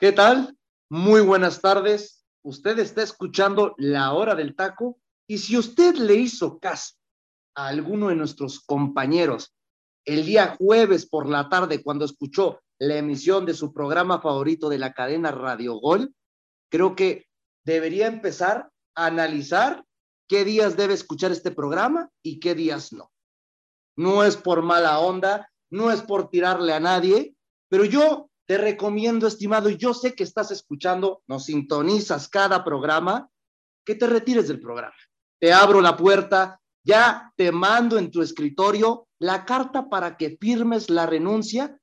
¿Qué tal? Muy buenas tardes. Usted está escuchando La Hora del Taco y si usted le hizo caso a alguno de nuestros compañeros el día jueves por la tarde cuando escuchó la emisión de su programa favorito de la cadena Radio Gol, creo que debería empezar a analizar qué días debe escuchar este programa y qué días no. No es por mala onda, no es por tirarle a nadie, pero yo te recomiendo, estimado, yo sé que estás escuchando, nos sintonizas cada programa, que te retires del programa. Te abro la puerta, ya te mando en tu escritorio la carta para que firmes la renuncia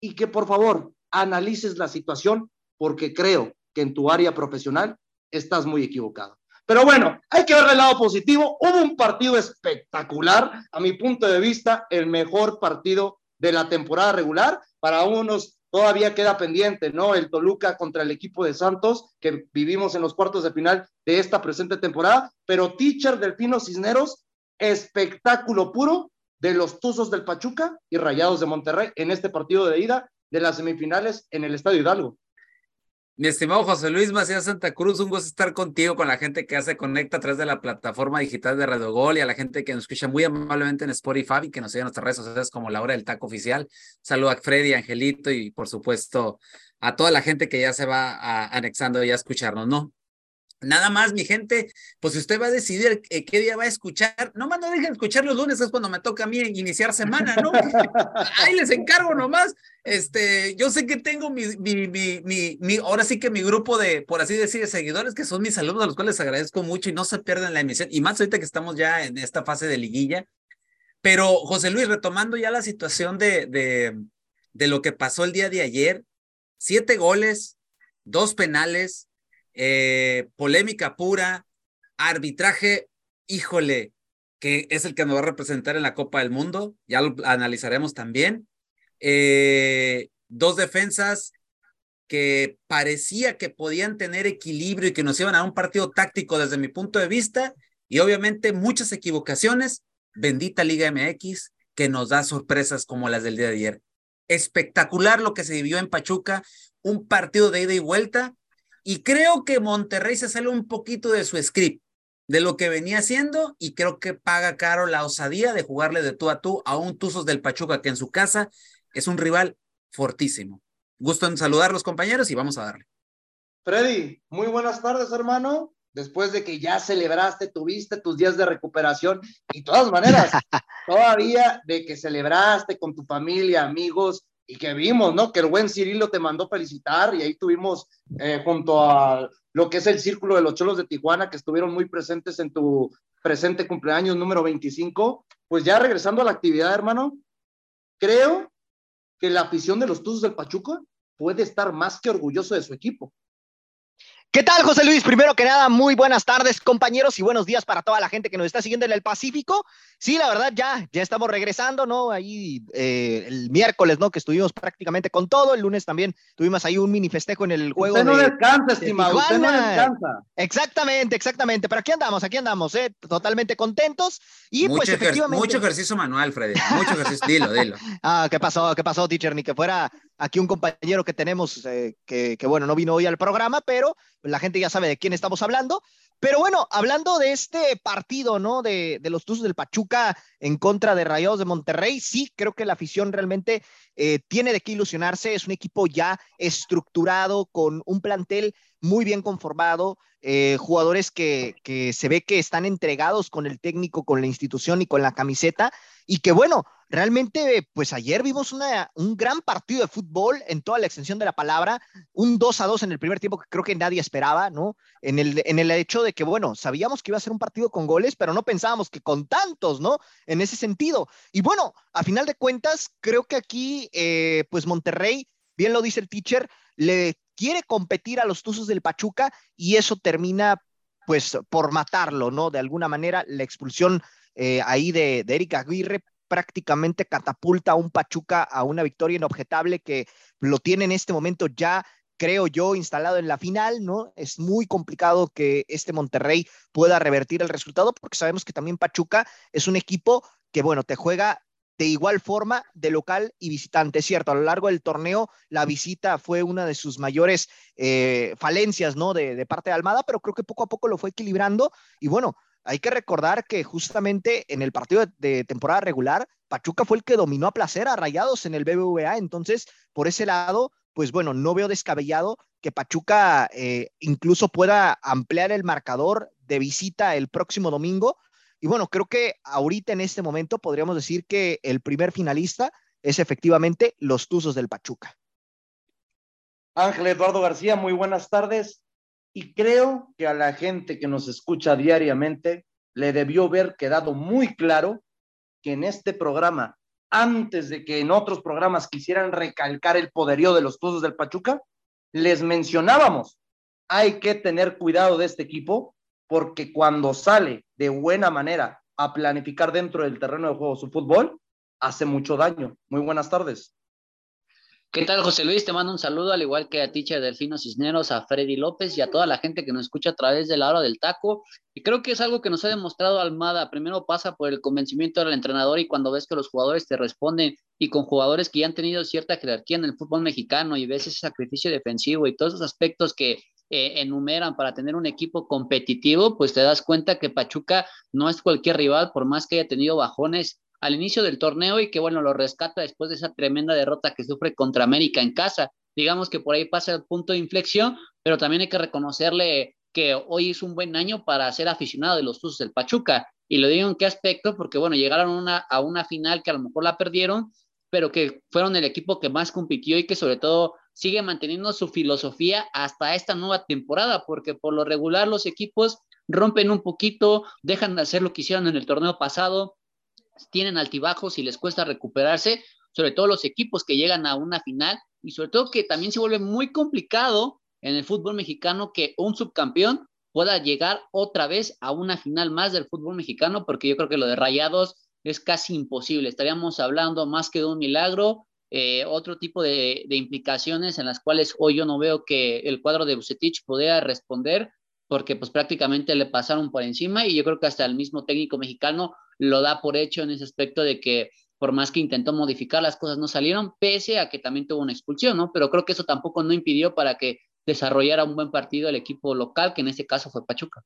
y que por favor analices la situación porque creo que en tu área profesional estás muy equivocado. Pero bueno, hay que ver el lado positivo. Hubo un partido espectacular, a mi punto de vista, el mejor partido de la temporada regular. Para unos todavía queda pendiente, ¿no? El Toluca contra el equipo de Santos, que vivimos en los cuartos de final de esta presente temporada, pero Teacher Delfino Cisneros, espectáculo puro de los Tuzos del Pachuca y Rayados de Monterrey en este partido de ida de las semifinales en el Estadio Hidalgo. Mi estimado José Luis Macías Santa Cruz, un gusto estar contigo, con la gente que se conecta a través de la plataforma digital de Radio Gol y a la gente que nos escucha muy amablemente en Spotify y que nos sigue en nuestras redes sociales como la hora del taco oficial. Saludo a Freddy, Angelito y por supuesto a toda la gente que ya se va anexando y a escucharnos, ¿no? Nada más, mi gente, pues si usted va a decidir eh, qué día va a escuchar, nomás no dejen escuchar los lunes, es cuando me toca a mí iniciar semana, ¿no? Ahí les encargo nomás. Este, yo sé que tengo mi, mi, mi, mi, ahora sí que mi grupo de, por así decir, de seguidores, que son mis alumnos, a los cuales les agradezco mucho y no se pierdan la emisión, y más ahorita que estamos ya en esta fase de liguilla. Pero, José Luis, retomando ya la situación de, de, de lo que pasó el día de ayer, siete goles, dos penales, eh, polémica pura, arbitraje, híjole, que es el que nos va a representar en la Copa del Mundo, ya lo analizaremos también. Eh, dos defensas que parecía que podían tener equilibrio y que nos iban a un partido táctico desde mi punto de vista, y obviamente muchas equivocaciones. Bendita Liga MX, que nos da sorpresas como las del día de ayer. Espectacular lo que se vivió en Pachuca, un partido de ida y vuelta y creo que Monterrey se sale un poquito de su script, de lo que venía haciendo, y creo que paga caro la osadía de jugarle de tú a tú a un Tuzos del Pachuca, que en su casa es un rival fortísimo. Gusto en saludar los compañeros y vamos a darle. Freddy, muy buenas tardes, hermano. Después de que ya celebraste, tuviste tus días de recuperación y de todas maneras, todavía de que celebraste con tu familia, amigos, y que vimos, ¿no? Que el buen Cirilo te mandó felicitar y ahí tuvimos eh, junto a lo que es el Círculo de los Cholos de Tijuana, que estuvieron muy presentes en tu presente cumpleaños número 25. Pues ya regresando a la actividad, hermano, creo que la afición de los Tuzos del Pachuca puede estar más que orgulloso de su equipo. ¿Qué tal, José Luis? Primero que nada, muy buenas tardes, compañeros, y buenos días para toda la gente que nos está siguiendo en el Pacífico. Sí, la verdad, ya, ya estamos regresando, ¿no? Ahí eh, el miércoles, ¿no? Que estuvimos prácticamente con todo. El lunes también tuvimos ahí un mini festejo en el juego. Usted no descansa, estimado, usted no descansa. Exactamente, exactamente. Pero aquí andamos, aquí andamos, ¿eh? Totalmente contentos. Y mucho pues efectivamente. mucho ejercicio manual, Freddy. Mucho ejercicio. dilo, dilo. Ah, ¿qué pasó? ¿Qué pasó, teacher? Ni que fuera aquí un compañero que tenemos eh, que, que, bueno, no vino hoy al programa, pero la gente ya sabe de quién estamos hablando. Pero bueno, hablando de este partido, ¿no? De, los Tuzos del Pachuca en contra de Rayados de Monterrey, sí, creo que la afición realmente eh, tiene de qué ilusionarse. Es un equipo ya estructurado, con un plantel muy bien conformado, eh, jugadores que se ve que están entregados con el técnico, con la institución y con la camiseta, y que bueno, realmente, pues ayer vimos un gran partido de fútbol en toda la extensión de la palabra, un 2 a 2 en el primer tiempo que creo que nadie esperaba, ¿no? En el, en el hecho de que, bueno, sabíamos que iba a ser un partido con goles, pero no pensábamos que con tantos, ¿no? En ese sentido. Y bueno, a final de cuentas, creo que aquí, eh, pues Monterrey, bien lo dice el teacher, le quiere competir a los Tuzos del Pachuca y eso termina, pues, por matarlo, ¿no? De alguna manera, la expulsión eh, ahí de, de Erika Aguirre prácticamente catapulta a un Pachuca a una victoria inobjetable que lo tiene en este momento ya creo yo, instalado en la final, ¿no? Es muy complicado que este Monterrey pueda revertir el resultado porque sabemos que también Pachuca es un equipo que, bueno, te juega de igual forma de local y visitante. Es cierto, a lo largo del torneo la visita fue una de sus mayores eh, falencias, ¿no? De, de parte de Almada, pero creo que poco a poco lo fue equilibrando y bueno, hay que recordar que justamente en el partido de, temporada regular, Pachuca fue el que dominó a placer a Rayados en el BBVA. Entonces, por ese lado, pues bueno, no veo descabellado que Pachuca eh, incluso pueda ampliar el marcador de visita el próximo domingo. Y bueno, creo que ahorita en este momento podríamos decir que el primer finalista es efectivamente los Tuzos del Pachuca. Ángel Eduardo García, muy buenas tardes y creo que a la gente que nos escucha diariamente le debió ver quedado muy claro que en este programa, antes de que en otros programas quisieran recalcar el poderío de los Tuzos del Pachuca, les mencionábamos, hay que tener cuidado de este equipo porque cuando sale de buena manera a planificar dentro del terreno de juego su fútbol, hace mucho daño. Muy buenas tardes. ¿Qué tal, José Luis? Te mando un saludo, al igual que a Teacher Delfino Cisneros, a Freddy López y a toda la gente que nos escucha a través de la hora del taco. Y creo que es algo que nos ha demostrado Almada. Primero pasa por el convencimiento del entrenador y cuando ves que los jugadores te responden y con jugadores que ya han tenido cierta jerarquía en el fútbol mexicano y ves ese sacrificio defensivo y todos esos aspectos que eh, enumeran para tener un equipo competitivo, pues te das cuenta que Pachuca no es cualquier rival, por más que haya tenido bajones al inicio del torneo y que bueno, lo rescata después de esa tremenda derrota que sufre contra América en casa. Digamos que por ahí pasa el punto de inflexión, pero también hay que reconocerle que hoy es un buen año para ser aficionado de los Tuzos del Pachuca. Y lo digo en qué aspecto, porque bueno, llegaron a una final que a lo mejor la perdieron, pero que fueron el equipo que más compitió y que sobre todo sigue manteniendo su filosofía hasta esta nueva temporada, porque por lo regular los equipos rompen un poquito, dejan de hacer lo que hicieron en el torneo pasado, tienen altibajos y les cuesta recuperarse, sobre todo los equipos que llegan a una final y sobre todo que también se vuelve muy complicado en el fútbol mexicano que un subcampeón pueda llegar otra vez a una final más del fútbol mexicano, porque yo creo que lo de Rayados es casi imposible. Estaríamos hablando más que de un milagro, eh, otro tipo de, implicaciones en las cuales hoy yo no veo que el cuadro de Bucetich pudiera responder, porque pues prácticamente le pasaron por encima y yo creo que hasta el mismo técnico mexicano lo da por hecho en ese aspecto de que por más que intentó modificar, las cosas no salieron, pese a que también tuvo una expulsión, ¿no? Pero creo que eso tampoco no impidió para que desarrollara un buen partido el equipo local, que en este caso fue Pachuca.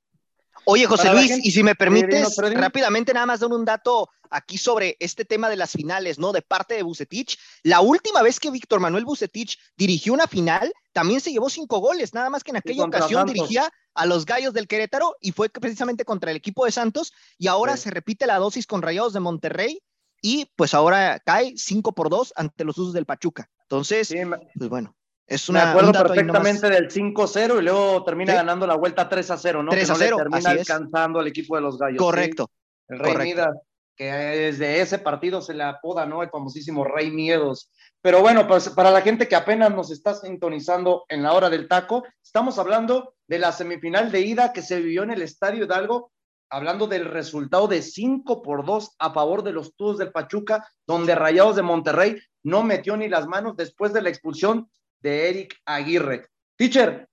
Oye, José Luis, y si me permites, rápidamente nada más dar un dato aquí sobre este tema de las finales, ¿no? De parte de Bucetich. La última vez que Víctor Manuel Bucetich dirigió una final, también se llevó cinco goles, nada más que en aquella ocasión dirigía a los Gallos del Querétaro y fue precisamente contra el equipo de Santos y ahora se repite la dosis con Rayados de Monterrey y pues ahora cae 5 por 2 ante los usos del Pachuca. Entonces, pues bueno, es una, me acuerdo perfectamente del 5-0 y luego termina ganando la vuelta 3-0, ¿no? 3 0, termina alcanzando al equipo de los Gallos. Correcto. Midas, que desde ese partido se le apoda, ¿no? El famosísimo Rey Miedos. Pero bueno, pues para la gente que apenas nos está sintonizando en la hora del taco, estamos hablando de la semifinal de ida que se vivió en el Estadio Hidalgo, hablando del resultado de 5 por 2 a favor de los Tubos del Pachuca, donde Rayados de Monterrey no metió ni las manos después de la expulsión de Eric Aguirre. Teacher,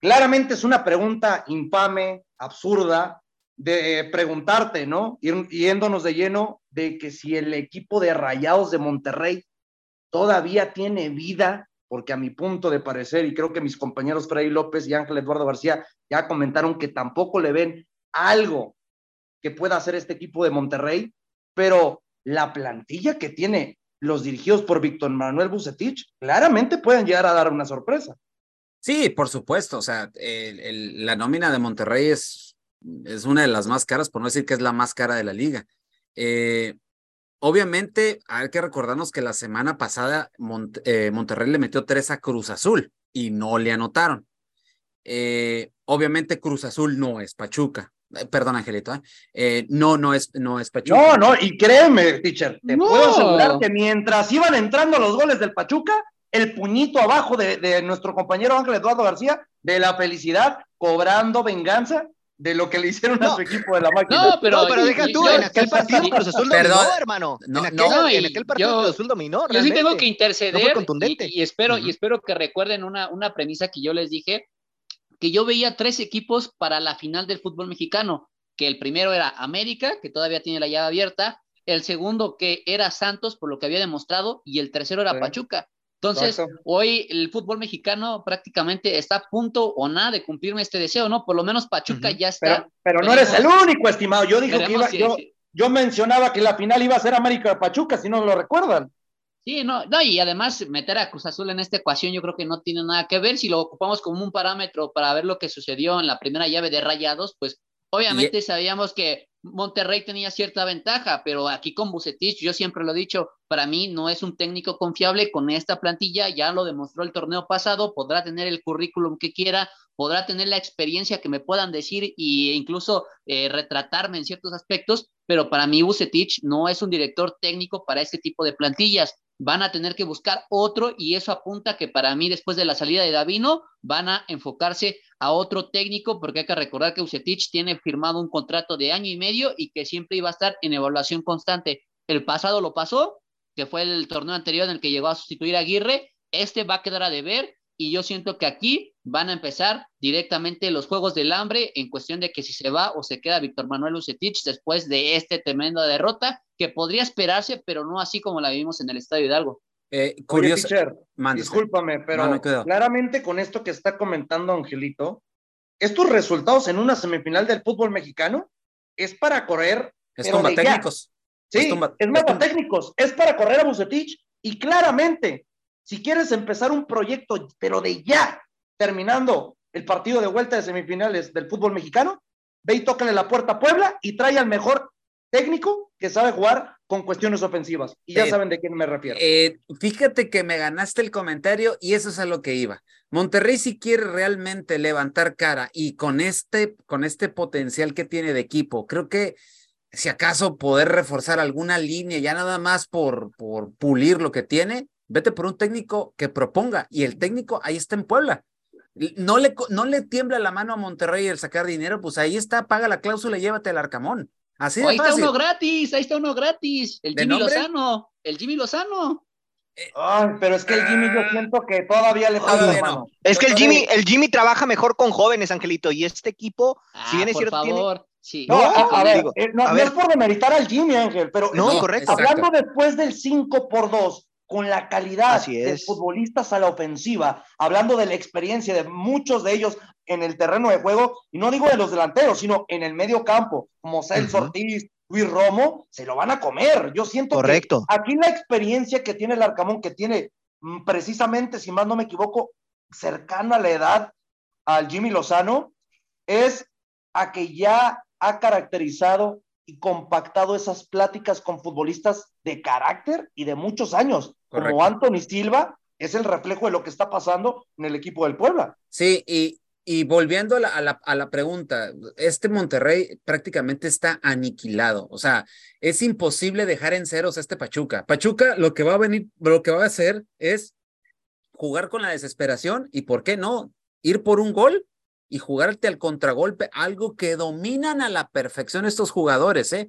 claramente es una pregunta infame, absurda, de preguntarte, ¿no? Yéndonos de lleno de que si el equipo de Rayados de Monterrey todavía tiene vida, porque a mi punto de parecer, y creo que mis compañeros Freddy López y Ángel Eduardo García ya comentaron que tampoco le ven algo que pueda hacer este equipo de Monterrey, pero la plantilla que tiene los dirigidos por Víctor Manuel Bucetich claramente pueden llegar a dar una sorpresa. Sí, por supuesto, o sea, la nómina de Monterrey es, es una de las más caras, por no decir que es la más cara de la liga. Eh, obviamente hay que recordarnos que la semana pasada eh, Monterrey le metió tres a Cruz Azul y no le anotaron. Eh, obviamente Cruz Azul no es Pachuca. Perdón, Angelito, no, no es, no es Pachuca. No, no, y créeme, teacher, te puedo asegurar que mientras iban entrando los goles del Pachuca, el puñito abajo de, de nuestro compañero Ángel Eduardo García, de la felicidad, cobrando venganza, de lo que le hicieron a su equipo de la máquina. No, pero, pero deja tú, en aquel partido Cruz Azul dominó, hermano. No, en, aquel, no, en aquel partido yo, Cruz Azul dominó. Yo sí tengo que interceder y, y, espero, y espero que recuerden una, una premisa que yo les dije, que yo veía tres equipos para la final del fútbol mexicano, que el primero era América, que todavía tiene la llave abierta, el segundo que era Santos, por lo que había demostrado, y el tercero era Pachuca. Entonces, hoy el fútbol mexicano prácticamente está a punto o nada de cumplirme este deseo, ¿no? Por lo menos Pachuca ya está. Pero, no eres el único, estimado. Yo dije que iba, yo, yo mencionaba que la final iba a ser América Pachuca, si no lo recuerdan. Sí, no, no, y además meter a Cruz Azul en esta ecuación yo creo que no tiene nada que ver. Si lo ocupamos como un parámetro para ver lo que sucedió en la primera llave de Rayados, pues obviamente sabíamos que Monterrey tenía cierta ventaja, pero aquí con Bucetich, yo siempre lo he dicho, para mí no es un técnico confiable con esta plantilla, ya lo demostró el torneo pasado, podrá tener el currículum que quiera, podrá tener la experiencia que me puedan decir e incluso eh, retratarme en ciertos aspectos, pero para mí Bucetich no es un director técnico para este tipo de plantillas van a tener que buscar otro y eso apunta que para mí después de la salida de Davino van a enfocarse a otro técnico porque hay que recordar que Ucetich tiene firmado un contrato de año y medio y que siempre iba a estar en evaluación constante. El pasado lo pasó, que fue el torneo anterior en el que llegó a sustituir a Aguirre, este va a quedar a deber y yo siento que aquí van a empezar directamente los juegos del hambre en cuestión de que si se va o se queda Víctor Manuel Ucetich después de este tremenda derrota que podría esperarse, pero no así como la vimos en el Estadio Hidalgo. Eh, curioso. discúlpame, pero claramente con esto que está comentando Angelito, estos resultados en una semifinal del fútbol mexicano es para correr. Es técnicos. Sí, es, tumba, técnicos, es para correr a Bucetich y claramente si quieres empezar un proyecto, pero de ya, terminando el partido de vuelta de semifinales del fútbol mexicano, ve y tócale la puerta a Puebla y trae al mejor técnico que sabe jugar con cuestiones ofensivas. Y ya eh, saben de quién me refiero. Eh, fíjate que me ganaste el comentario y eso es a lo que iba. Monterrey si quiere realmente levantar cara y con este, con este potencial que tiene de equipo, creo que si acaso poder reforzar alguna línea ya nada más por, por pulir lo que tiene, Vete por un técnico que proponga y el técnico ahí está en Puebla. No le, no le tiembla la mano a Monterrey el sacar dinero, pues ahí está, paga la cláusula y llévate el Arcamón. Así ahí está uno gratis, ahí está uno gratis. El Jimmy Lozano, el Jimmy Lozano. Ay, pero es que el Jimmy yo ah. siento que todavía le falta mano. Es que el Jimmy, el Jimmy trabaja mejor con jóvenes, Angelito, y este equipo, si bien es ah, cierto, favor. Sí. No, a, ver, eh, no, es por demeritar al Jimmy, Ángel, pero no, correcto. hablando después del 5 por 2 con la calidad de futbolistas a la ofensiva, hablando de la experiencia de muchos de ellos en el terreno de juego, y no digo de los delanteros, sino en el medio campo, como Celso Ortiz, Luis Romo, se lo van a comer. Yo siento Correcto. que aquí la experiencia que tiene el Arcamón, que tiene mm, precisamente, si más no me equivoco, cercana a la edad al Jimmy Lozano, es a que ya ha caracterizado y compactado esas pláticas con futbolistas de carácter y de muchos años, como Anthony Silva, es el reflejo de lo que está pasando en el equipo del Puebla. Sí, y, y volviendo a la, a, la, a la, pregunta, este Monterrey prácticamente está aniquilado, o sea, es imposible dejar en ceros a este Pachuca. Pachuca lo que va a venir, lo que va a hacer es jugar con la desesperación y, ¿por qué no? Ir por un gol y jugarte al contragolpe, algo que dominan a la perfección estos jugadores, ¿eh?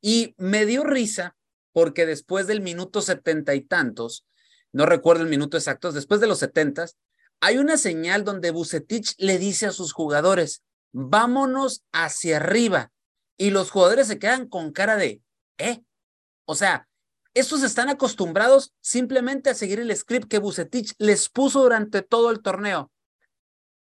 Y me dio risa porque después del minuto setenta y tantos, no recuerdo el minuto exacto, después de los setentas, hay una señal donde Bucetich le dice a sus jugadores, vámonos hacia arriba. Y los jugadores se quedan con cara de, ¿eh? O sea, estos están acostumbrados simplemente a seguir el script que Bucetich les puso durante todo el torneo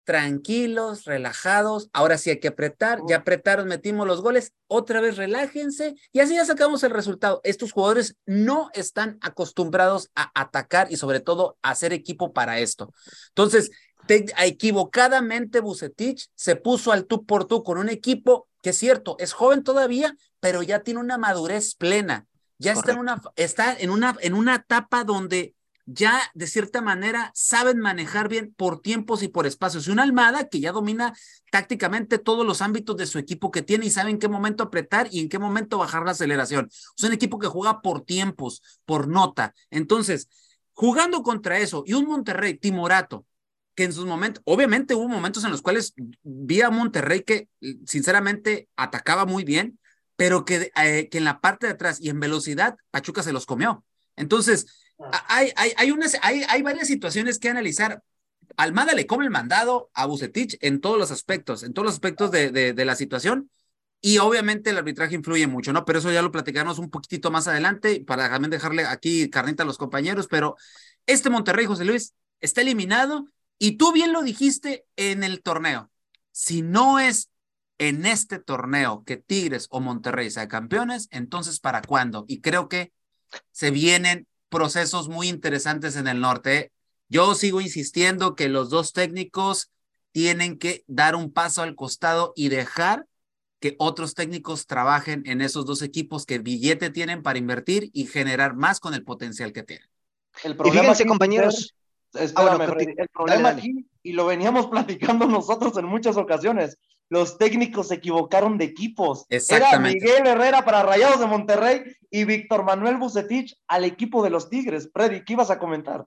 tranquilos, relajados. Ahora sí hay que apretar, ya apretaron, metimos los goles, otra vez relájense y así ya sacamos el resultado. Estos jugadores no están acostumbrados a atacar y sobre todo a hacer equipo para esto. Entonces, equivocadamente Bucetich se puso al tú por tú con un equipo que es cierto, es joven todavía, pero ya tiene una madurez plena ya está en una, está en una, en una etapa donde ya de cierta manera saben manejar bien por tiempos y por espacios. Y una Almada que ya domina tácticamente todos los ámbitos de su equipo que tiene y sabe en qué momento apretar y en qué momento bajar la aceleración. Es un equipo que juega por tiempos, por nota. Entonces, jugando contra eso y un Monterrey timorato, que en sus momentos, obviamente hubo momentos en los cuales vi a Monterrey que sinceramente atacaba muy bien, pero que, eh, que en la parte de atrás y en velocidad, Pachuca se los comió. Entonces, hay, hay, hay, unas, hay, hay varias situaciones que analizar. Almada le come el mandado a Bucetich en todos los aspectos, en todos los aspectos de, de, la situación. Y obviamente el arbitraje influye mucho, ¿no? Pero eso ya lo platicaremos un poquitito más adelante para también dejarle aquí carnita a los compañeros. Pero este Monterrey, José Luis, está eliminado y tú bien lo dijiste en el torneo. Si no es en este torneo que Tigres o Monterrey sean campeones, entonces ¿para cuándo? Y creo que se vienen procesos muy interesantes en el norte. Yo sigo insistiendo que los dos técnicos tienen que dar un paso al costado y dejar que otros técnicos trabajen en esos dos equipos que billete tienen para invertir y generar más con el potencial que tienen. El problema y fíjense, compañeros. Ah, el problema aquí, y lo veníamos platicando nosotros en muchas ocasiones, los técnicos se equivocaron de equipos. Era Miguel Herrera para Rayados de Monterrey y Víctor Manuel Bucetich al equipo de los Tigres. Freddy, ¿qué ibas a comentar?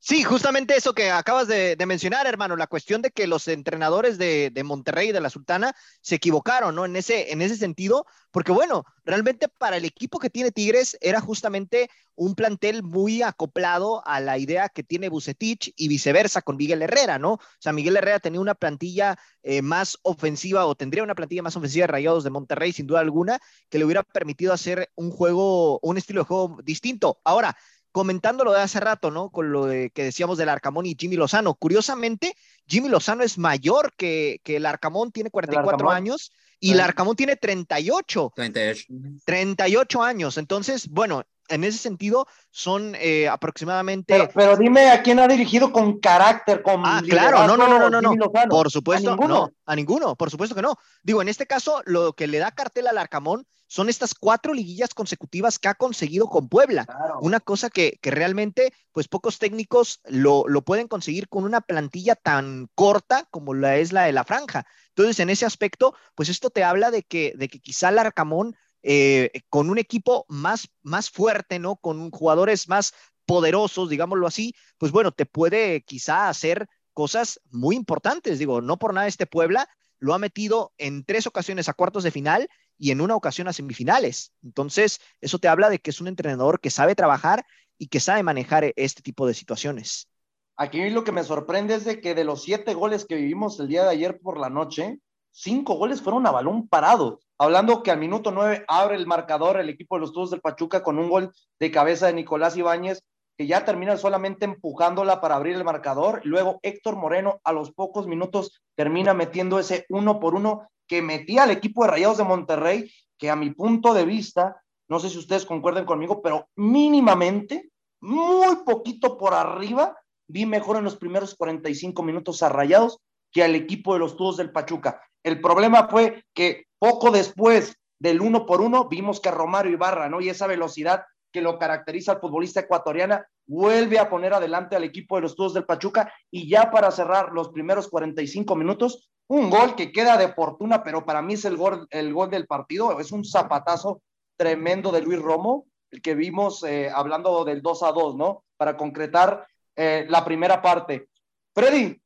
Sí, justamente eso que acabas de, mencionar, hermano, la cuestión de que los entrenadores de, Monterrey y de la Sultana se equivocaron, ¿no? En ese, en ese sentido, porque bueno, realmente para el equipo que tiene Tigres era justamente un plantel muy acoplado a la idea que tiene Bucetich y viceversa con Miguel Herrera, ¿no? O sea, Miguel Herrera tenía una plantilla eh, más ofensiva o tendría una plantilla más ofensiva de Rayados de Monterrey, sin duda alguna, que le hubiera permitido hacer un juego, un estilo de juego distinto. Ahora, comentándolo de hace rato, ¿no? Con lo de, que decíamos del Arcamón y Jimmy Lozano. Curiosamente, Jimmy Lozano es mayor que, que el Arcamón, tiene 44 años y el Arcamón tiene 38. 38. 38 años. Entonces, bueno, en ese sentido son eh, aproximadamente. Pero, dime a quién ha dirigido con carácter, con. Ah, claro, no, no, no, no, no. Por supuesto, ¿A no, a ninguno, por supuesto que no. Digo, en este caso, lo que le da cartel al Arcamón son estas cuatro liguillas consecutivas que ha conseguido con Puebla. Una cosa que, que, realmente, pues pocos técnicos lo, lo pueden conseguir con una plantilla tan corta como la es la de la franja. Entonces, en ese aspecto, pues esto te habla de que, de que quizá el Arcamón eh, con un equipo más, más fuerte, ¿no? Con jugadores más poderosos, digámoslo así, pues bueno, te puede quizá hacer cosas muy importantes. Digo, no por nada este Puebla lo ha metido en tres ocasiones a cuartos de final y en una ocasión a semifinales. Entonces, eso te habla de que es un entrenador que sabe trabajar y que sabe manejar este tipo de situaciones. Aquí lo que me sorprende es de que de los siete goles que vivimos el día de ayer por la noche, cinco goles fueron a balón parado. Hablando que al minuto nueve abre el marcador el equipo de los Tuzos del Pachuca con un gol de cabeza de Nicolás Ibáñez, que ya termina solamente empujándola para abrir el marcador. Luego Héctor Moreno a los pocos minutos termina metiendo ese uno por uno que metía al equipo de Rayados de Monterrey, que a mi punto de vista, no sé si ustedes concuerden conmigo, pero mínimamente, muy poquito por arriba, vi mejor en los primeros 45 minutos a Rayados que al equipo de los Tuzos del Pachuca. El problema fue que poco después del uno por uno vimos que Romario Ibarra, ¿no? Y esa velocidad que lo caracteriza al futbolista ecuatoriana, vuelve a poner adelante al equipo de los Tuzos del Pachuca y ya para cerrar los primeros 45 minutos, un gol que queda de fortuna, pero para mí es el gol, el gol del partido, es un zapatazo tremendo de Luis Romo, el que vimos eh, hablando del 2 a 2, ¿no? Para concretar eh, la primera parte. Freddy,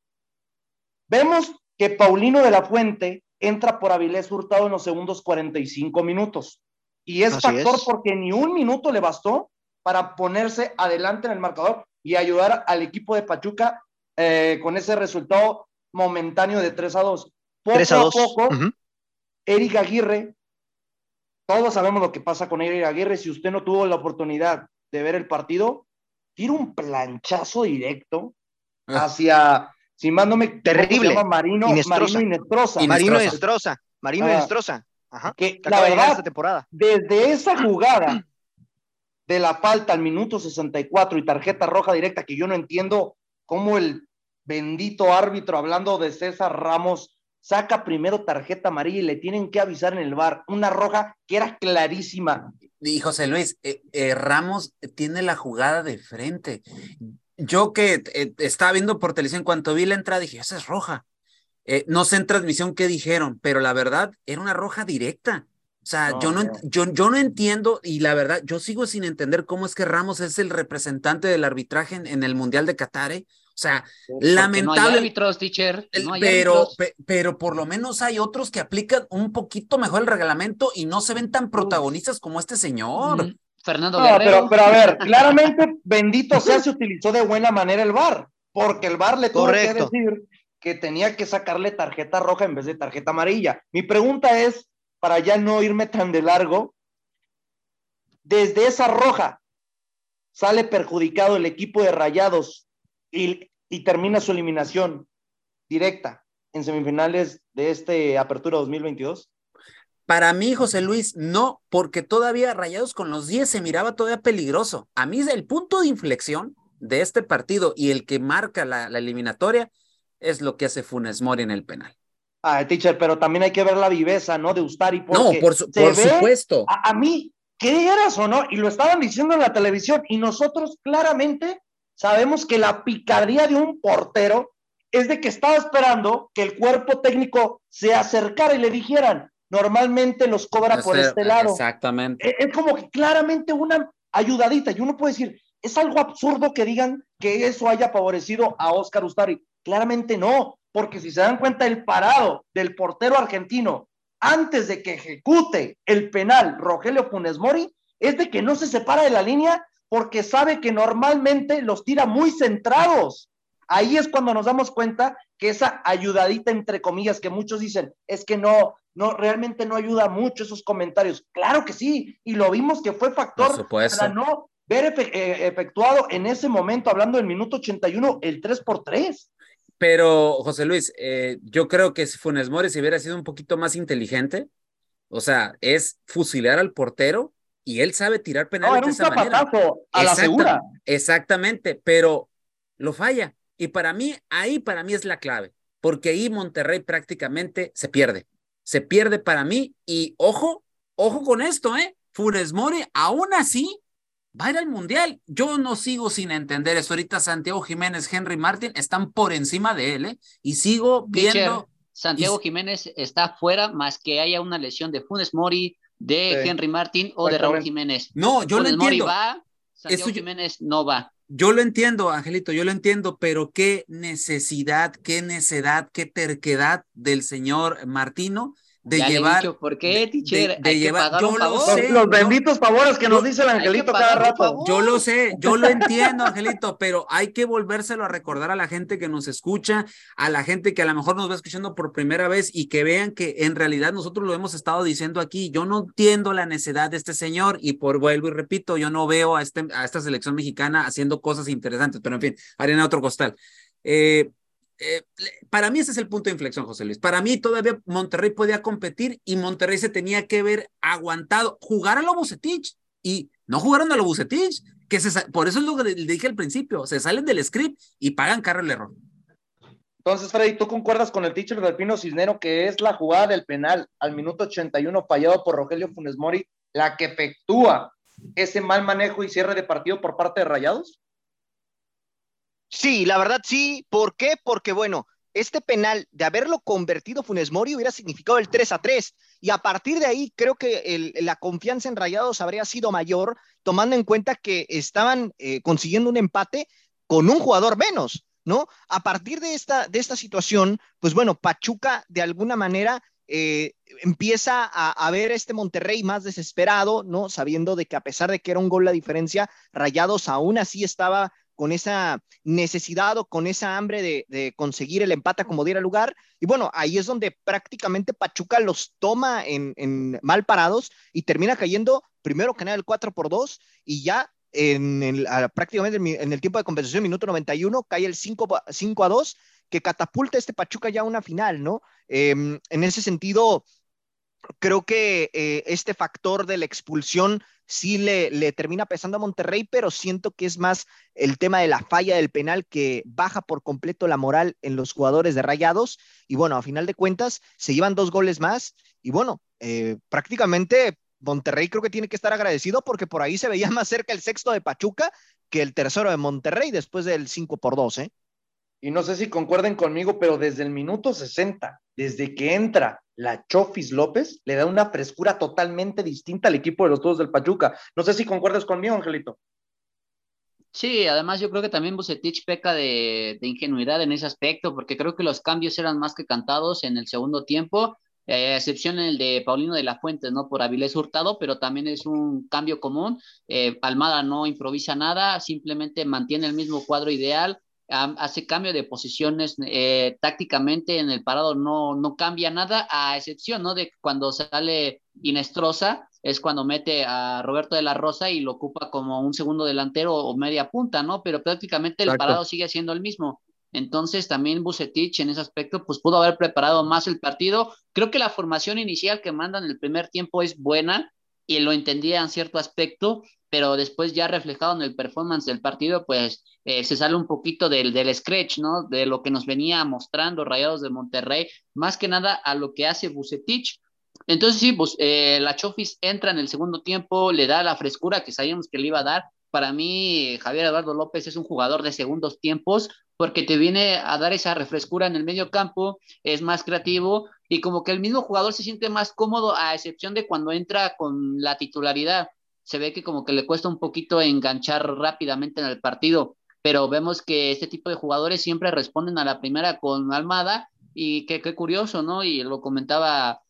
vemos que Paulino de la Fuente entra por Avilés Hurtado en los segundos 45 minutos. Y es factor porque ni un minuto le bastó para ponerse adelante en el marcador y ayudar al equipo de Pachuca eh, con ese resultado momentáneo de 3 a 2. Poco 3 a, 2. poco, Eric Aguirre, todos sabemos lo que pasa con Eric Aguirre. Si usted no tuvo la oportunidad de ver el partido, tira un planchazo directo ah. hacia si más no me terrible Marino Inestrosa. Marino Inestrosa. Marino Inestrosa. Marino Inestrosa. Ajá. Que, la verdad, esta temporada. desde esa jugada de la falta al minuto 64 y tarjeta roja directa, que yo no entiendo cómo el bendito árbitro, hablando de César Ramos, saca primero tarjeta amarilla y le tienen que avisar en el bar, una roja que era clarísima. Y José Luis, eh, eh, Ramos tiene la jugada de frente. Yo que eh, estaba viendo por televisión, cuando vi la entrada, dije, esa es roja. no sé en transmisión qué dijeron, pero la verdad era una roja directa. O sea, yo, no, yo, yo no entiendo y la verdad, yo sigo sin entender cómo es que Ramos es el representante del arbitraje en, el Mundial de Qatar. ¿eh? O sea, lamentable. árbitros, teacher. pero, pero por lo menos hay otros que aplican un poquito mejor el reglamento y no se ven tan protagonistas como este señor. Fernando no, Pero, pero a ver, claramente, bendito sea, se utilizó de buena manera el VAR, porque el VAR le tuvo que decir que tenía que sacarle tarjeta roja en vez de tarjeta amarilla. Mi pregunta es, para ya no irme tan de largo, desde esa roja sale perjudicado el equipo de Rayados y, termina su eliminación directa en semifinales de este Apertura 2022? Para mí, José Luis, no, porque todavía Rayados con los 10 se miraba todavía peligroso. A mí el punto de inflexión de este partido y el que marca la, la eliminatoria es lo que hace Funes Mori en el penal. Ah, teacher, pero también hay que ver la viveza, ¿no? De Ustari. No, por, supuesto. A, mí, ¿qué eras o no? Y lo estaban diciendo en la televisión, y nosotros claramente sabemos que la picardía de un portero es de que estaba esperando que el cuerpo técnico se acercara y le dijeran, normalmente los cobra por este lado. Exactamente. Es, es como que claramente una ayudadita, y uno puede decir, es algo absurdo que digan que eso haya favorecido a Oscar Ustari. Claramente no, porque si se dan cuenta el parado del portero argentino antes de que ejecute el penal Rogelio Funes Mori es de que no se separa de la línea porque sabe que normalmente los tira muy centrados. Ahí es cuando nos damos cuenta que esa ayudadita entre comillas que muchos dicen es que no no realmente no ayuda mucho esos comentarios. Claro que sí, y lo vimos que fue factor para no ver eh, efectuado en ese momento, hablando del minuto 81, el 3 por 3. Pero, José Luis, eh, yo creo que si Funes Mori si hubiera sido un poquito más inteligente, o sea, es fusilar al portero y él sabe tirar penales de esa manera. A la segura. Exactamente, pero lo falla. Y para mí, ahí para mí es la clave, porque ahí Monterrey prácticamente se pierde. Se pierde para mí y ojo, ojo con esto, ¿eh? Funes Mori, aún así, va a ir al Mundial. Yo no sigo sin entender eso. Ahorita Santiago Jiménez, Henry Martin están por encima de él, ¿eh? Y sigo viendo. Santiago Jiménez está fuera, más que haya una lesión de Funes Mori, de Henry Martin o de Raúl Jiménez. No, yo lo entiendo. Mori va, Santiago Jiménez no va. Yo lo entiendo, Angelito, yo lo entiendo, pero qué necesidad, qué necedad, qué terquedad del señor Martino de llevar. ¿Por qué, teacher? De, llevar. yo lo sé. Los, benditos favores que nos dice el Angelito cada rato. Yo lo sé, yo lo entiendo, Angelito, pero hay que volvérselo a recordar a la gente que nos escucha, a la gente que a lo mejor nos va escuchando por primera vez y que vean que en realidad nosotros lo hemos estado diciendo aquí. Yo no entiendo la necesidad de este señor y por vuelvo y repito, yo no veo a, este, a esta selección mexicana haciendo cosas interesantes, pero en fin, arena otro costal. Eh, eh, para mí ese es el punto de inflexión, José Luis. Para mí todavía Monterrey podía competir y Monterrey se tenía que ver aguantado, jugar a lo Bucetich y no jugaron a lo Bucetich, que se, por eso es lo que le dije al principio, se salen del script y pagan caro el error. Entonces, Freddy, ¿tú concuerdas con el teacher del Pino Cisnero que es la jugada del penal al minuto 81 fallado por Rogelio Funes Mori la que efectúa ese mal manejo y cierre de partido por parte de Rayados? Sí, la verdad sí. ¿Por qué? Porque, bueno, este penal de haberlo convertido Funes Mori hubiera significado el 3 a 3. Y a partir de ahí, creo que la confianza en Rayados habría sido mayor, tomando en cuenta que estaban eh, consiguiendo un empate con un jugador menos, ¿no? A partir de esta, de esta situación, pues bueno, Pachuca de alguna manera eh, empieza a, a, ver este Monterrey más desesperado, ¿no? Sabiendo de que a pesar de que era un gol la diferencia, Rayados aún así estaba con esa necesidad o con esa hambre de, conseguir el empate como diera lugar. Y bueno, ahí es donde prácticamente Pachuca los toma en, mal parados y termina cayendo primero que nada el 4 por 2 y ya en el, prácticamente en el tiempo de compensación, minuto 91, cae el 5, 5 a 2, que catapulta este Pachuca ya a una final, ¿no? Em, en ese sentido, creo que eh, este factor de la expulsión sí le, le, termina pesando a Monterrey, pero siento que es más el tema de la falla del penal que baja por completo la moral en los jugadores de Rayados. Y bueno, a final de cuentas, se llevan dos goles más. Y bueno, eh, prácticamente Monterrey creo que tiene que estar agradecido porque por ahí se veía más cerca el sexto de Pachuca que el tercero de Monterrey después del 5 por 2, ¿eh? Y no sé si concuerden conmigo, pero desde el minuto 60, desde que entra la Chofis López, le da una frescura totalmente distinta al equipo de los todos del Pachuca. No sé si concuerdas conmigo, Angelito. Sí, además yo creo que también Bucetich peca de, ingenuidad en ese aspecto, porque creo que los cambios eran más que cantados en el segundo tiempo eh, excepción el de Paulino de la Fuente, ¿no? Por Avilés Hurtado, pero también es un cambio común. Eh, Almada no improvisa nada, simplemente mantiene el mismo cuadro ideal, hace cambio de posiciones eh, tácticamente en el parado, no, no cambia nada, a excepción, ¿no? De cuando sale Inestrosa, es cuando mete a Roberto de la Rosa y lo ocupa como un segundo delantero o media punta, ¿no? Pero prácticamente el parado sigue siendo el mismo. Entonces también Bucetich en ese aspecto pues pudo haber preparado más el partido. Creo que la formación inicial que mandan el primer tiempo es buena y lo entendía en cierto aspecto, pero después ya reflejado en el performance del partido pues eh, se sale un poquito del, del scratch, ¿no? De lo que nos venía mostrando Rayados de Monterrey, más que nada a lo que hace Bucetich. Entonces sí, pues eh, la Chofis entra en el segundo tiempo, le da la frescura que sabíamos que le iba a dar, para mí Javier Eduardo López es un jugador de segundos tiempos porque te viene a dar esa refrescura en el medio campo, es más creativo y como que el mismo jugador se siente más cómodo a excepción de cuando entra con la titularidad. Se ve que como que le cuesta un poquito enganchar rápidamente en el partido, pero vemos que este tipo de jugadores siempre responden a la primera con Almada y qué curioso, ¿no? Y lo comentaba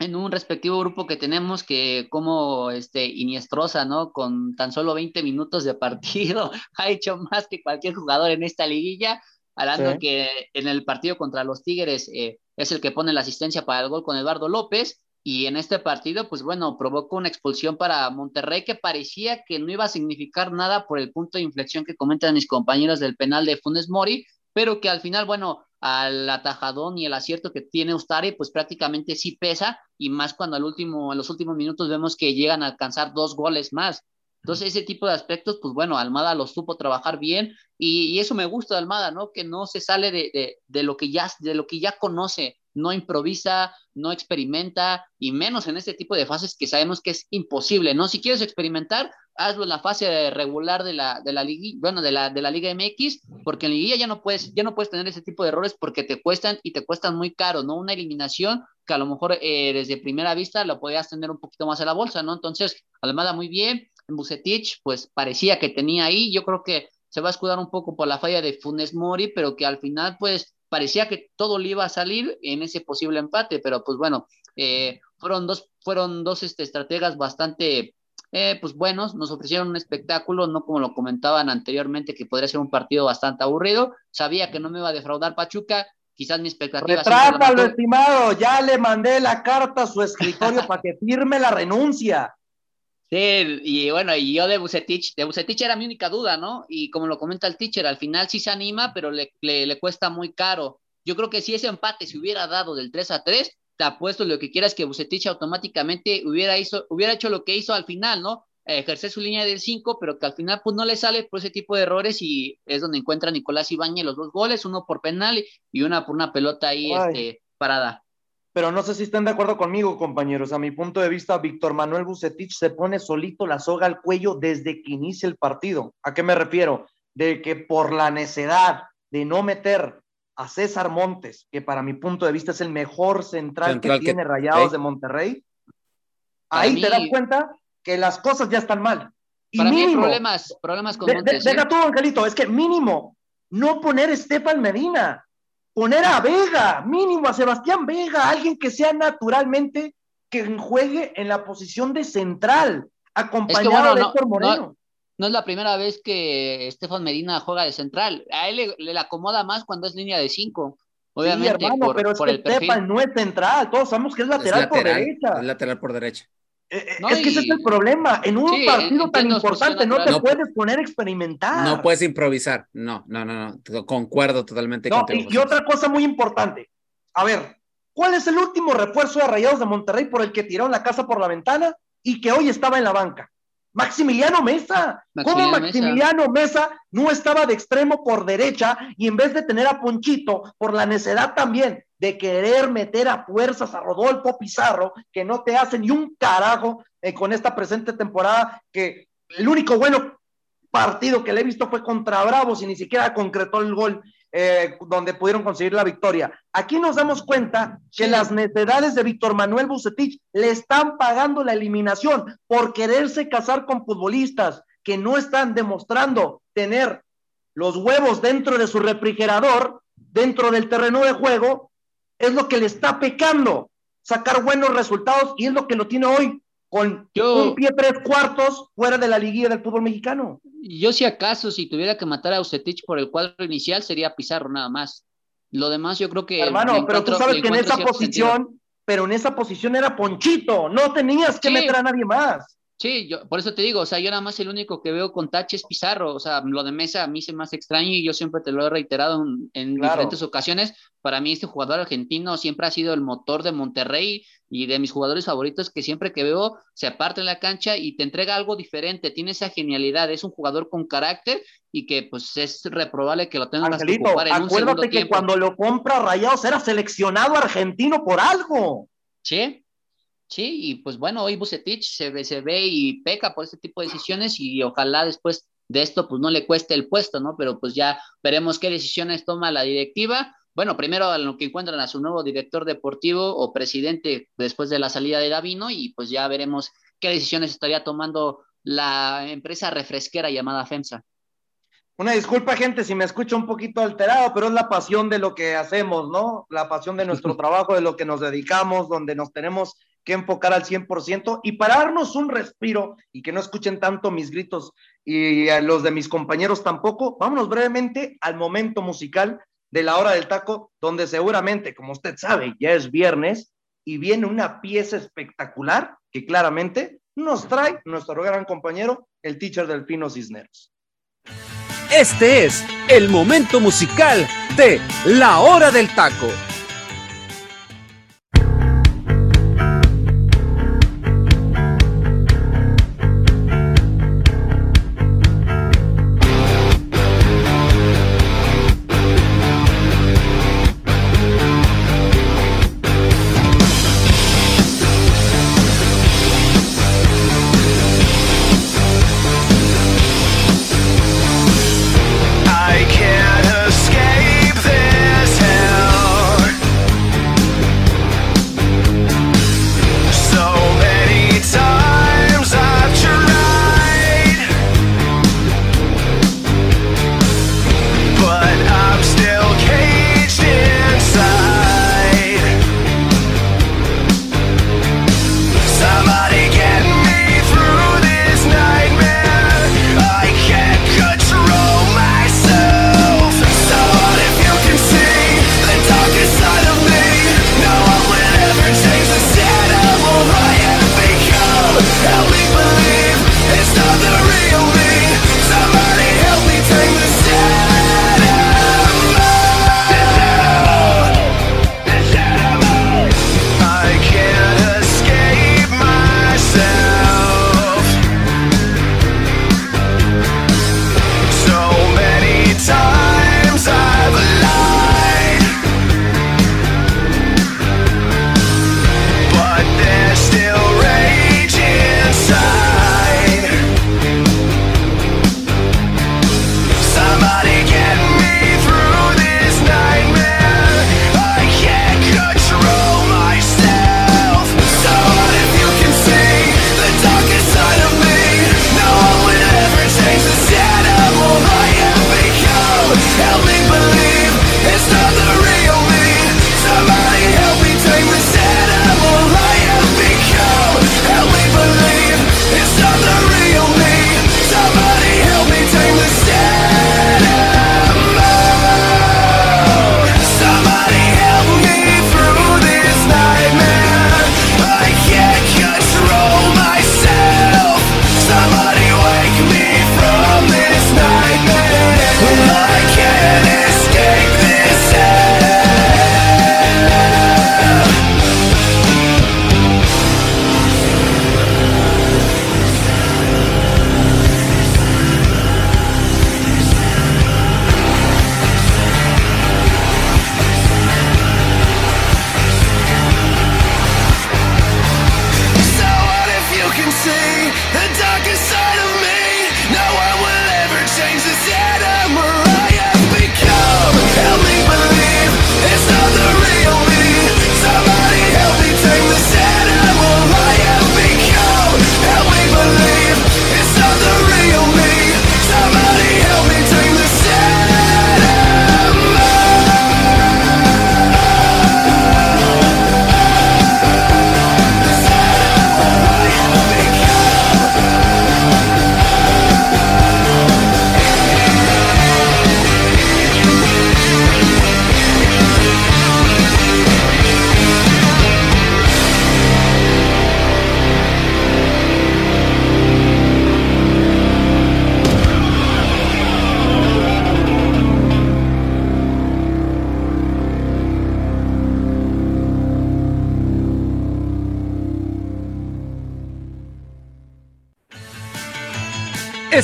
en un respectivo grupo que tenemos que como este Iniestrosa, ¿no? Con tan solo 20 minutos de partido ha hecho más que cualquier jugador en esta liguilla, hablando que en el partido contra los Tigres eh, es el que pone la asistencia para el gol con Eduardo López y en este partido, pues bueno, provocó una expulsión para Monterrey que parecía que no iba a significar nada por el punto de inflexión que comentan mis compañeros del penal de Funes Mori, pero que al final, bueno, al atajadón y el acierto que tiene Ustari, pues prácticamente sí pesa, y más cuando al último, en los últimos minutos vemos que llegan a alcanzar dos goles más. Entonces, ese tipo de aspectos, pues bueno, Almada lo supo trabajar bien, y, eso me gusta de Almada, ¿no? Que no se sale de, de, de, lo que ya, de lo que ya conoce, no improvisa, no experimenta, y menos en este tipo de fases que sabemos que es imposible, ¿no? Si quieres experimentar, hazlo en la fase regular de la, de la liga, bueno, de la, de la Liga MX, porque en Liga ya no puedes, ya no puedes tener ese tipo de errores porque te cuestan y te cuestan muy caro, ¿no? Una eliminación que a lo mejor eh, desde primera vista lo podías tener un poquito más a la bolsa, ¿no? Entonces, Almada muy bien, en Bucetich, pues parecía que tenía ahí, yo creo que se va a escudar un poco por la falla de Funes Mori, pero que al final, pues, parecía que todo le iba a salir en ese posible empate, pero pues bueno, eh, fueron dos, fueron dos este, estrategas bastante eh, pues buenos, nos ofrecieron un espectáculo, no como lo comentaban anteriormente, que podría ser un partido bastante aburrido. Sabía que no me iba a defraudar Pachuca, quizás mi expectativa. Retrátalo, estimado, ya le mandé la carta a su escritorio para que firme la renuncia. Sí, y bueno, y yo de Bucetich, de Bucetich era mi única duda, ¿no? Y como lo comenta el teacher, al final sí se anima, pero le, le, le cuesta muy caro. Yo creo que si ese empate se hubiera dado del 3 a 3, te apuesto lo que quieras que Bucetich automáticamente hubiera, hizo, hubiera hecho lo que hizo al final, ¿no? ejercer su línea del 5, pero que al final pues no le sale por ese tipo de errores y es donde encuentra Nicolás Ibañez los dos goles, uno por penal y una por una pelota ahí este, parada pero no sé si están de acuerdo conmigo, compañeros. A mi punto de vista, Víctor Manuel Bucetich se pone solito la soga al cuello desde que inicia el partido. ¿A qué me refiero? De que por la necedad de no meter a César Montes, que para mi punto de vista es el mejor central, que, tiene Rayados de Monterrey, ahí te das cuenta que las cosas ya están mal. Y para mí hay problemas, problemas con Montes. deja tú, Angelito, es que mínimo no poner Estefan Medina poner a Vega, mínimo a Sebastián Vega, alguien que sea naturalmente que juegue en la posición de central, acompañado de Héctor Moreno. No, es la primera vez que Estefan Medina juega de central. A él le, acomoda más cuando es línea de cinco. Obviamente, sí, hermano, pero es que Estefan no es central. Todos sabemos que es lateral, por derecha. Es lateral por derecha. Eh, eh, es que ese es el problema. En un partido tan importante no te puedes poner a experimentar. No puedes improvisar. No, no, no, no. Concuerdo totalmente contigo. Y, y otra cosa muy importante. A ver, ¿Cuál es el último refuerzo de Rayados de Monterrey por el que tiraron la casa por la ventana y que hoy estaba en la banca? Maximiliano Mesa. ¿Cómo Maximiliano Mesa. no estaba de extremo por derecha y en vez de tener a Ponchito por la necedad también de querer meter a fuerzas a Rodolfo Pizarro, que no te hace ni un carajo eh, con esta presente temporada, que el único bueno partido que le he visto fue contra Bravos y ni siquiera concretó el gol eh, donde pudieron conseguir la victoria. Aquí nos damos cuenta que las necesidades de Víctor Manuel Bucetich le están pagando la eliminación por quererse casar con futbolistas que no están demostrando tener los huevos dentro de su refrigerador, dentro del terreno de juego, es lo que le está pecando sacar buenos resultados y es lo que lo tiene hoy con un pie tres cuartos fuera de la liguilla del fútbol mexicano. Yo si acaso, si tuviera que matar a Ucetich por el cuadro inicial, sería Pizarro nada más. Lo demás yo creo que... Hermano, pero tú sabes que en esa posición, pero en esa posición era Ponchito, no tenías que meter a nadie más. Sí, yo, por eso te digo, o sea, yo nada más el único que veo con Tache es Pizarro, o sea, lo de Mesa a mí se me hace extraño y yo siempre te lo he reiterado en, diferentes ocasiones, para mí este jugador argentino siempre ha sido el motor de Monterrey y de mis jugadores favoritos que siempre que veo se aparte en la cancha y te entrega algo diferente, tiene esa genialidad, es un jugador con carácter y que pues es reprobable que lo tengas que ocupar en acuérdate que cuando lo compra Rayados era seleccionado argentino por algo. Sí, Sí, y pues bueno, hoy Bucetich se ve, se ve y peca por este tipo de decisiones y ojalá después de esto pues no le cueste el puesto, ¿no? Pero pues ya veremos qué decisiones toma la directiva. Bueno, primero a lo que encuentran a su nuevo director deportivo o presidente después de la salida de Davino y pues ya veremos qué decisiones estaría tomando la empresa refresquera llamada FEMSA. Una disculpa, gente, si me escucho un poquito alterado, pero es la pasión de lo que hacemos, ¿no? La pasión de nuestro trabajo, de lo que nos dedicamos, donde nos tenemos que enfocar al 100% y para darnos un respiro y que no escuchen tanto mis gritos y a los de mis compañeros tampoco, vámonos brevemente al momento musical de la hora del taco, donde seguramente, como usted sabe, ya es viernes y viene una pieza espectacular que claramente nos trae nuestro gran compañero, el teacher del Pino Cisneros. Este es el momento musical de La Hora del Taco.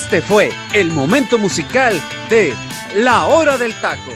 Este fue el momento musical de La Hora del Taco.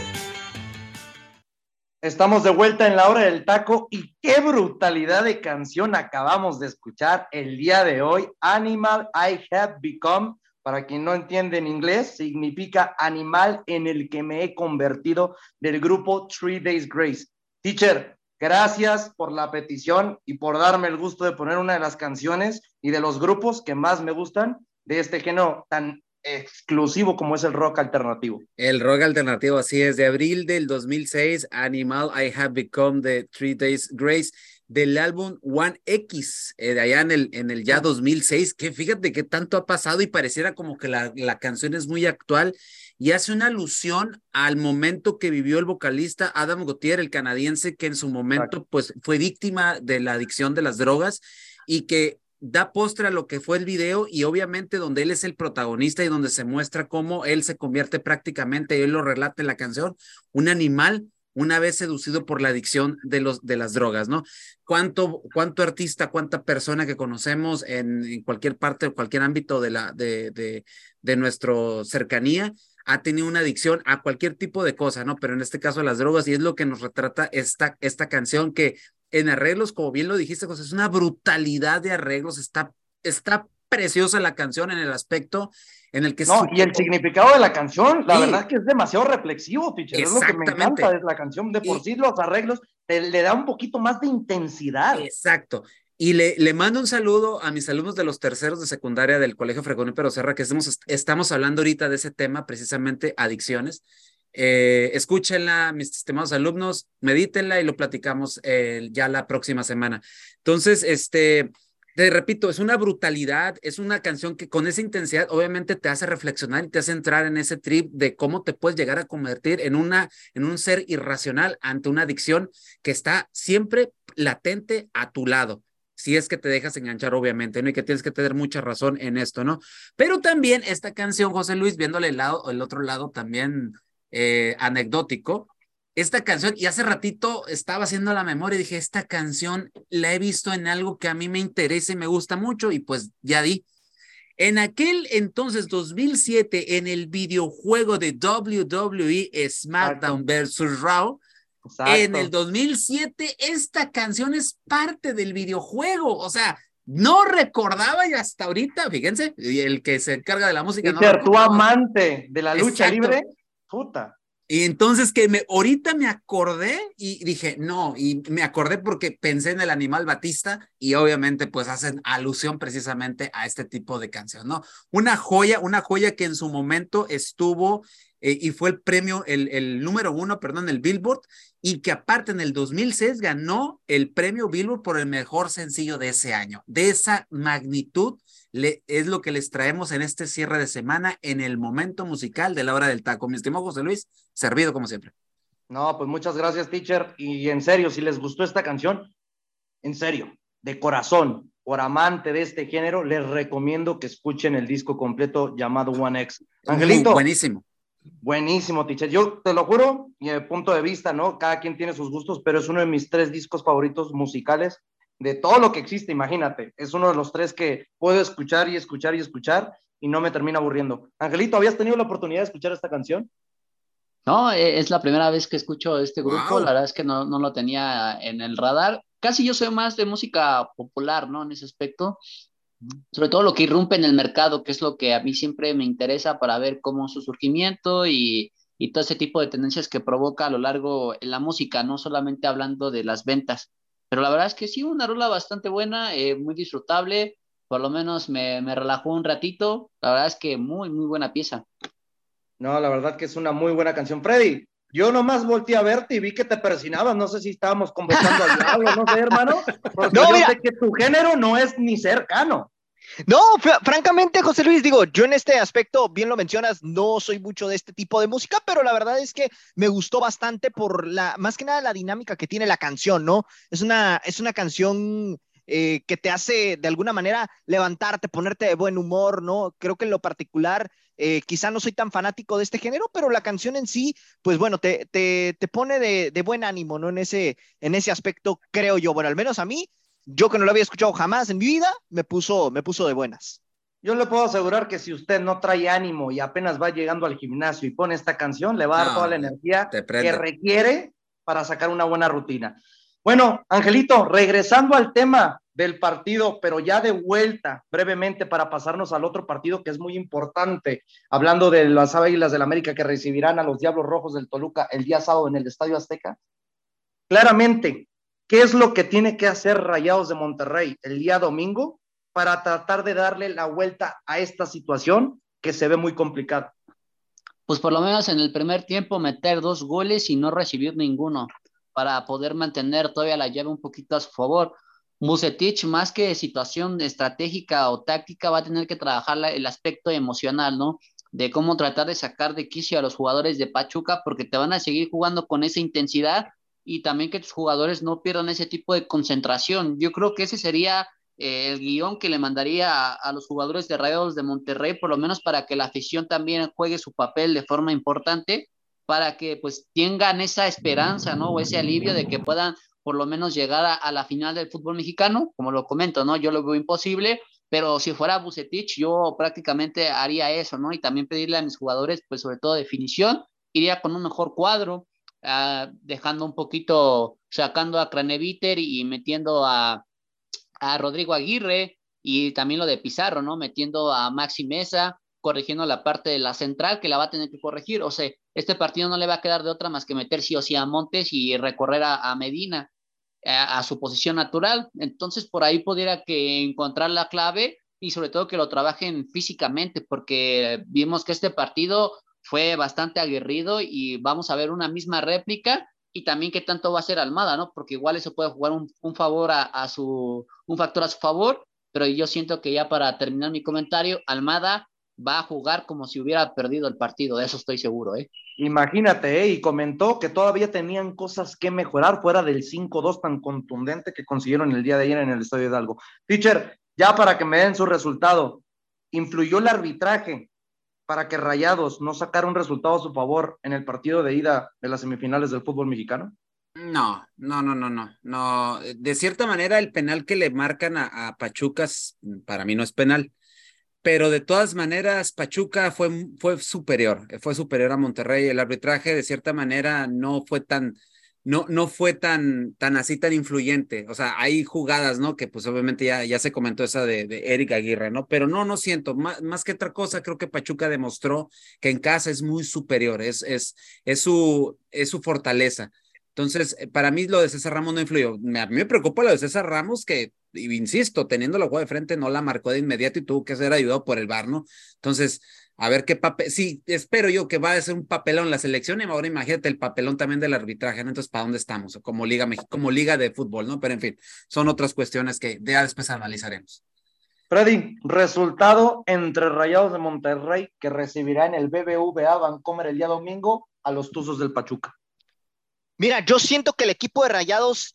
Estamos de vuelta en la hora del taco y qué brutalidad de canción acabamos de escuchar el día de hoy. Animal I Have Become, para quien no entiende en inglés, significa animal en el que me he convertido del grupo Three Days Grace. Teacher, gracias por la petición y por darme el gusto de poner una de las canciones y de los grupos que más me gustan de este género tan exclusivo como es el rock alternativo. El rock alternativo, así es, de abril del 2006, Animal I Have Become the Three Days Grace, del álbum One X, eh, de allá en el, en el ya 2006, que fíjate que tanto ha pasado y pareciera como que la, la canción es muy actual y hace una alusión al momento que vivió el vocalista Adam Gautier, el canadiense, que en su momento pues fue víctima de la adicción de las drogas y que da postre a lo que fue el video y obviamente donde él es el protagonista y donde se muestra cómo él se convierte prácticamente, y él lo relata en la canción, un animal una vez seducido por la adicción de, los, de las drogas, ¿no? ¿Cuánto, cuánto artista, cuánta persona que conocemos en, cualquier parte, cualquier ámbito de, la, de, de, de nuestra cercanía ha tenido una adicción a cualquier tipo de cosa, ¿no? Pero en este caso a las drogas y es lo que nos retrata esta, esta canción que en arreglos, como bien lo dijiste, José, es una brutalidad de arreglos, está, está preciosa la canción en el aspecto en el que... No, y el significado de la canción, la verdad que es demasiado reflexivo, teacher, es lo que me encanta de la canción, de por sí los arreglos le da un poquito más de intensidad. Exacto. Y le, le, mando un saludo a mis alumnos de los terceros de secundaria del Colegio Fregón y Pero Serra, que estamos, estamos hablando ahorita de ese tema, precisamente adicciones. Eh, escúchenla, mis estimados alumnos, medítenla y lo platicamos eh, ya la próxima semana. Entonces, este, te repito, es una brutalidad, es una canción que con esa intensidad obviamente te hace reflexionar y te hace entrar en ese trip de cómo te puedes llegar a convertir en una en un ser irracional ante una adicción que está siempre latente a tu lado. Si es que te dejas enganchar, obviamente, ¿no? Y que tienes que tener mucha razón en esto, ¿no? Pero también esta canción, José Luis, viéndole el lado, el otro lado también eh, anecdótico. Esta canción, y hace ratito estaba haciendo la memoria y dije, esta canción la he visto en algo que a mí me interesa y me gusta mucho, y pues ya di. En aquel entonces, 2007, en el videojuego de WWE SmackDown vs. Raw, en el 2007, esta canción es parte del videojuego. O sea, no recordaba y hasta ahorita, fíjense, el que se encarga de la música. Y no tu amante de la lucha libre Puta. Y entonces que me, ahorita me acordé y dije, no, y me acordé porque pensé en el animal Batista y obviamente pues hacen alusión precisamente a este tipo de canción, ¿no? Una joya, una joya que en su momento estuvo eh, y fue el premio, el, el número uno, perdón, el Billboard, y que aparte en el 2006 ganó el premio Billboard por el mejor sencillo de ese año. De esa magnitud le, es lo que les traemos en este cierre de semana en el momento musical de la hora del taco. Mi estimado José Luis, servido como siempre. No, pues muchas gracias, teacher. Y en serio, si les gustó esta canción, en serio, de corazón, por amante de este género, les recomiendo que escuchen el disco completo llamado One X. Angelito. buenísimo. Buenísimo, teacher. Yo te lo juro, mi punto de vista, ¿no? Cada quien tiene sus gustos, pero es uno de mis tres discos favoritos musicales de todo lo que existe, imagínate. Es uno de los tres que puedo escuchar y escuchar y escuchar y no me termina aburriendo. Angelito, ¿habías tenido la oportunidad de escuchar esta canción? No, e, es la primera vez que escucho este grupo, la verdad es que no, no, lo tenía en el radar. Casi yo soy más de música popular, ¿no? En ese aspecto. sobre todo lo que irrumpe en el mercado, que es lo que a mí siempre me interesa para ver cómo su surgimiento y, y todo ese tipo de tendencias que provoca a lo largo en la música, no solamente hablando de las ventas. Pero la verdad es que sí, una rola bastante buena, eh, muy disfrutable, por lo menos me, me relajó un ratito, la verdad es que muy, muy buena pieza. No, la verdad que es una muy buena canción. Freddy, yo nomás volteé a verte y vi que te persinabas. No sé si estábamos conversando al diablo, no sé, hermano. Porque no, yo sé que tu género no es ni cercano. No, francamente, José Luis, digo, yo en este aspecto, bien lo mencionas, no soy mucho de este tipo de música, pero la verdad es que me gustó bastante por la, más que nada la dinámica que tiene la canción, ¿no? Es una, es una canción eh, que te hace de alguna manera levantarte, ponerte de buen humor, ¿no? Creo que en lo particular, eh, quizá no soy tan fanático de este género, pero la canción en sí, pues bueno, te, te, te pone de, de, buen ánimo, ¿no? En ese, en ese aspecto, creo yo. Bueno, al menos a mí, yo que no lo había escuchado jamás en mi vida, me puso, me puso de buenas. Yo le puedo asegurar que si usted no trae ánimo y apenas va llegando al gimnasio y pone esta canción, le va a dar toda la energía que requiere para sacar una buena rutina. Bueno, Angelito, regresando al tema del partido, pero ya de vuelta brevemente para pasarnos al otro partido que es muy importante, hablando de las Águilas del América que recibirán a los Diablos Rojos del Toluca el día sábado en el Estadio Azteca. Claramente, ¿qué es lo que tiene que hacer Rayados de Monterrey el día domingo para tratar de darle la vuelta a esta situación que se ve muy complicada? Pues por lo menos en el primer tiempo meter dos goles y no recibir ninguno para poder mantener todavía la llave un poquito a su favor. Musetich, más que situación estratégica o táctica, va a tener que trabajar el aspecto emocional, ¿no? De cómo tratar de sacar de quicio a los jugadores de Pachuca, porque te van a seguir jugando con esa intensidad y también que tus jugadores no pierdan ese tipo de concentración. Yo creo que ese sería eh, el guion que le mandaría a, los jugadores de Rayados de Monterrey, por lo menos para que la afición también juegue su papel de forma importante para que pues tengan esa esperanza, ¿no? O ese alivio de que puedan por lo menos llegar a, la final del fútbol mexicano, como lo comento, ¿no? Yo lo veo imposible, pero si fuera Bucetich, yo prácticamente haría eso, ¿no? Y también pedirle a mis jugadores, pues sobre todo definición, iría con un mejor cuadro, uh, dejando un poquito, sacando a Craneviter y metiendo a, a Rodrigo Aguirre, y también lo de Pizarro, ¿no? Metiendo a Maxi Mesa, corrigiendo la parte de la central que la va a tener que corregir. O sea, este partido no le va a quedar de otra más que meter sí o sí a Montes y recorrer a, Medina a, su posición natural. Entonces, por ahí pudiera que encontrar la clave y sobre todo que lo trabajen físicamente, porque vimos que este partido fue bastante aguerrido y vamos a ver una misma réplica y también qué tanto va a ser Almada, ¿no? Porque igual eso puede jugar un, favor a, a, su, un factor a su favor, pero yo siento que ya para terminar mi comentario, Almada va a jugar como si hubiera perdido el partido, de eso estoy seguro, ¿eh? Imagínate, ¿eh? y comentó que todavía tenían cosas que mejorar fuera del 5-2 tan contundente que consiguieron el día de ayer en el Estadio Hidalgo. Teacher, ya para que me den su resultado, ¿influyó el arbitraje para que Rayados no sacara un resultado a su favor en el partido de ida de las semifinales del fútbol mexicano? No, no, no, no, no, no. De cierta manera, el penal que le marcan a, a Pachucas, para mí no es penal pero de todas maneras Pachuca fue, fue superior, fue superior a Monterrey. El arbitraje de cierta manera no fue tan, no, no fue tan, tan así, tan influyente. O sea, hay jugadas, ¿no? Que pues obviamente ya, ya se comentó esa de, de Eric Aguirre, ¿no? Pero no, no siento, más, más, que otra cosa, creo que Pachuca demostró que en casa es muy superior, es, es, es, su, es su fortaleza. Entonces, eh, para mí lo de César Ramos no influyó. a mí me preocupa lo de César Ramos, que, insisto, teniendo la jugada de frente, no la marcó de inmediato y tuvo que ser ayudado por el VAR, ¿no? Entonces, a ver qué papel, sí, espero yo que va a ser un papelón la selección y ahora imagínate el papelón también del arbitraje, ¿no? Entonces, ¿para dónde estamos? Como liga, como liga de fútbol, ¿no? Pero en fin, son otras cuestiones que ya después analizaremos. Freddy, resultado entre Rayados de Monterrey que recibirá en el BBVA Vancomer el día domingo a los Tuzos del Pachuca. Mira, yo siento que el equipo de Rayados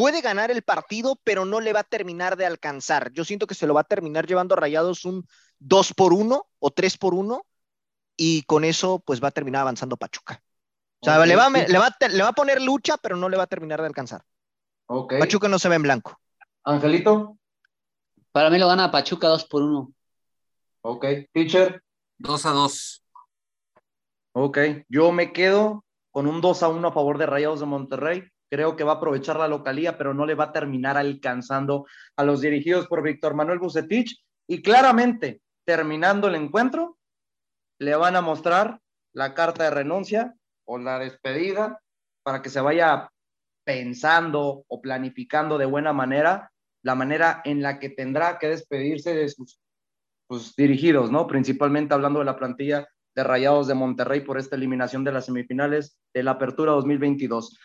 puede ganar el partido, pero no le va a terminar de alcanzar. Yo siento que se lo va a terminar llevando a Rayados un 2 por 1 o 3 por 1 y con eso pues va a terminar avanzando Pachuca. O sea, le, va, le, va, le, va, a poner lucha, pero no le va a terminar de alcanzar. Okay. Pachuca no se ve en blanco. Angelito. Para mí lo gana Pachuca 2 por 1. Ok. Teacher. 2 a 2. Ok. Yo me quedo con un 2 a 1 a favor de Rayados de Monterrey. Creo que va a aprovechar la localía, pero no le va a terminar alcanzando a los dirigidos por Víctor Manuel Bucetich. Y claramente, terminando el encuentro, le van a mostrar la carta de renuncia o la despedida para que se vaya pensando o planificando de buena manera la manera en la que tendrá que despedirse de sus, dirigidos, ¿no? Principalmente hablando de la plantilla de Rayados de Monterrey por esta eliminación de las semifinales de la Apertura 2022.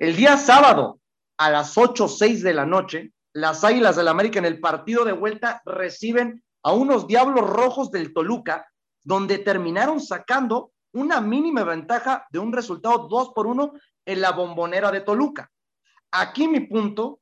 El día sábado a las 8 6 de la noche, las Águilas del América en el partido de vuelta reciben a unos Diablos Rojos del Toluca, donde terminaron sacando una mínima ventaja de un resultado 2 por 1 en la bombonera de Toluca. Aquí mi punto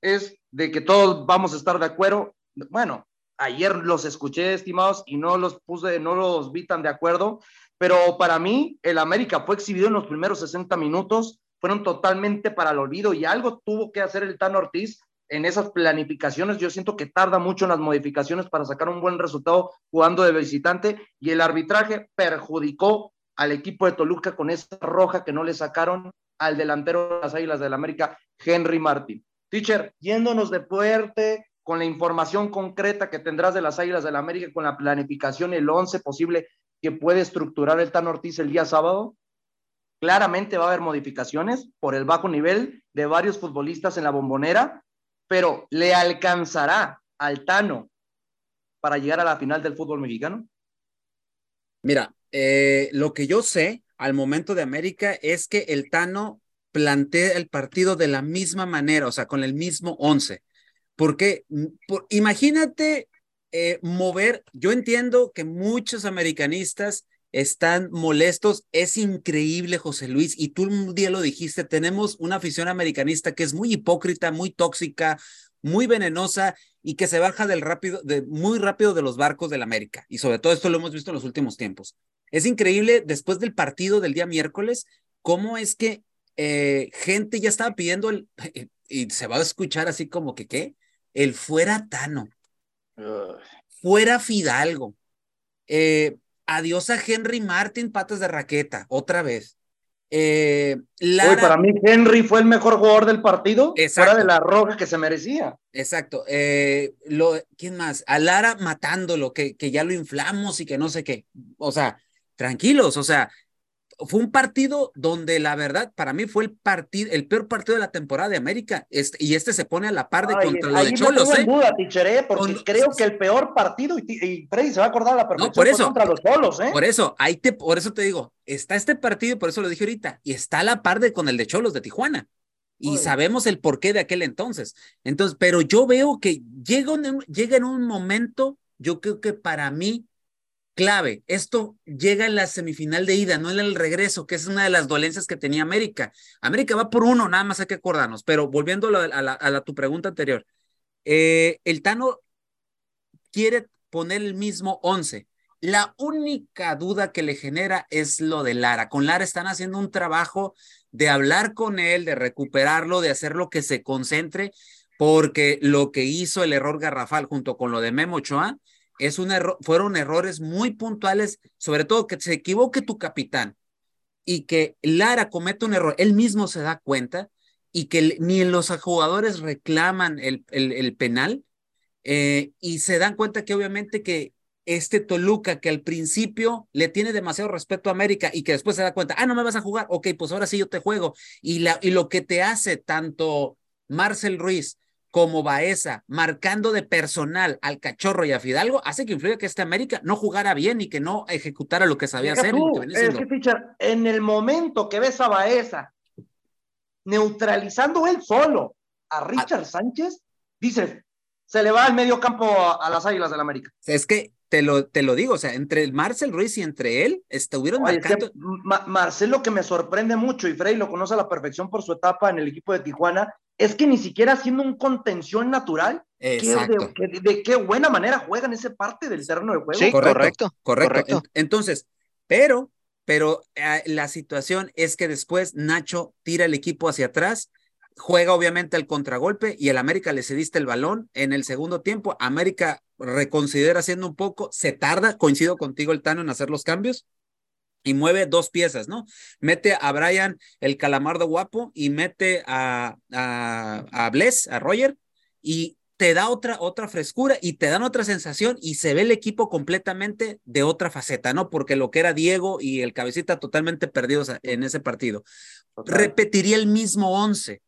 es de que todos vamos a estar de acuerdo. Bueno, ayer los escuché, estimados, y no los puse, no los vi tan de acuerdo, pero para mí el América fue exhibido en los primeros 60 minutos, fueron totalmente para el olvido y algo tuvo que hacer el Tano Ortiz en esas planificaciones. Yo siento que tarda mucho en las modificaciones para sacar un buen resultado jugando de visitante y el arbitraje perjudicó al equipo de Toluca con esa roja que no le sacaron al delantero de las Águilas del América, Henry Martín. Teacher, yéndonos de fuerte con la información concreta que tendrás de las Águilas del América, con la planificación, el 11 posible que puede estructurar el Tan Ortiz el día sábado, claramente va a haber modificaciones por el bajo nivel de varios futbolistas en la bombonera, pero ¿le alcanzará al Tano para llegar a la final del fútbol mexicano? Mira, eh, lo que yo sé al momento de América es que el Tano plantea el partido de la misma manera, o sea, con el mismo once. Porque mm, imagínate eh, mover, yo entiendo que muchos americanistas están molestos, es increíble, José Luis, y tú un día lo dijiste, tenemos una afición americanista que es muy hipócrita, muy tóxica, muy venenosa y que se baja del rápido, de, muy rápido de los barcos del América. Y sobre todo esto lo hemos visto en los últimos tiempos. Es increíble, después del partido del día miércoles, cómo es que eh, gente ya estaba pidiendo el, y se va a escuchar así como que, ¿qué? El fuera Tano, fuera Fidalgo, eh, adiós a Henry Martin, patas de raqueta, otra vez. Eh, para mí Henry fue el mejor jugador del partido, fuera de la roja que se merecía. Exacto. Eh, lo, ¿Quién más? A Lara matándolo, que, que ya lo inflamos y que no sé qué. O sea, tranquilos, o sea, fue un partido donde la verdad para mí fue el partido el peor partido de la temporada de América este, y este se pone a la par de contra lo de Cholos no ¿eh? duda, ¿eh? porque creo que el peor partido y, Freddy se va a acordar la perfección por eso, contra los Cholos ¿eh? por eso ahí te por eso te digo está este partido por eso lo dije ahorita y está a la par de con el de Cholos de Tijuana y sabemos el porqué de aquel entonces entonces pero yo veo que llega llega en un momento yo creo que para mí clave. Esto llega en la semifinal de ida, no en el regreso, que es una de las dolencias que tenía América. América va por uno, nada más hay que acordarnos. Pero volviendo a, la, tu pregunta anterior, eh, el Tano quiere poner el mismo once. La única duda que le genera es lo de Lara. Con Lara están haciendo un trabajo de hablar con él, de recuperarlo, de hacerlo que se concentre, porque lo que hizo el error garrafal junto con lo de Memo Ochoa, es un error, fueron errores muy puntuales, sobre todo que se equivoque tu capitán y que Lara cometa un error, él mismo se da cuenta y que ni los jugadores reclaman el, el, penal eh, y se dan cuenta que obviamente que este Toluca que al principio le tiene demasiado respeto a América y que después se da cuenta, ah, no me vas a jugar, ok, pues ahora sí yo te juego. Y, la, y lo que te hace tanto Marcel Ruiz como Baeza, marcando de personal al Cachorro y a Fidalgo, hace que influya que este América no jugara bien y que no ejecutara lo que sabía hacer. es que, en el momento que ves a Baeza neutralizando él solo a Richard Sánchez, dices, se le va al medio campo a, las Águilas del América. Es que te lo, te lo digo, o sea, entre Marcel Ruiz y entre él estuvieron marcando. Marcel lo que me sorprende mucho, y Frey lo conoce a la perfección por su etapa en el equipo de Tijuana, es que ni siquiera haciendo un contención natural, de, qué buena manera juegan esa parte del terreno de juego. Sí, correcto, correcto. Entonces, pero, pero ah, la situación es que después Nacho tira el equipo hacia atrás, juega obviamente el contragolpe y el América le cediste el balón en el segundo tiempo. América reconsidera haciendo un poco, se tarda, coincido contigo el Tano en hacer los cambios. Y mueve dos piezas, ¿no? Mete a Brian el calamardo guapo y mete a, a, a Bless, a Roger, y te da otra, otra frescura y te dan otra sensación y se ve el equipo completamente de otra faceta, ¿no? Porque lo que era Diego y el cabecita totalmente perdidos en ese partido. Repetiría el mismo once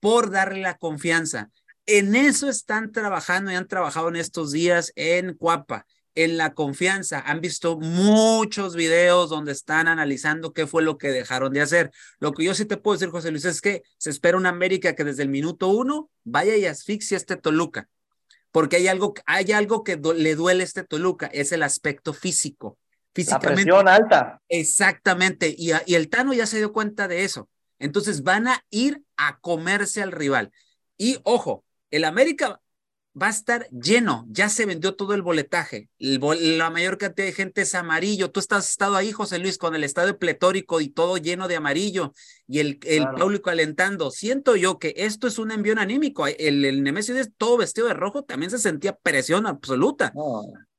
por darle la confianza. En eso están trabajando y han trabajado en estos días en Cuapa en la confianza. Han visto muchos videos donde están analizando qué fue lo que dejaron de hacer. Lo que yo sí te puedo decir, José Luis, es que se espera una América que desde el minuto uno vaya y asfixie a este Toluca. Porque hay algo, hay algo que le duele a este Toluca, es el aspecto físico. Físicamente. La presión alta. Exactamente. Y, y el Tano ya se dio cuenta de eso. Entonces van a ir a comerse al rival. Y ojo, el América va a estar lleno, ya se vendió todo el boletaje, la mayor cantidad de gente es amarillo, tú estás estado ahí, José Luis, con el estadio pletórico y todo lleno de amarillo y el, el público alentando, siento yo que esto es un envío anímico, el, el Nemesio todo vestido de rojo también se sentía presión absoluta.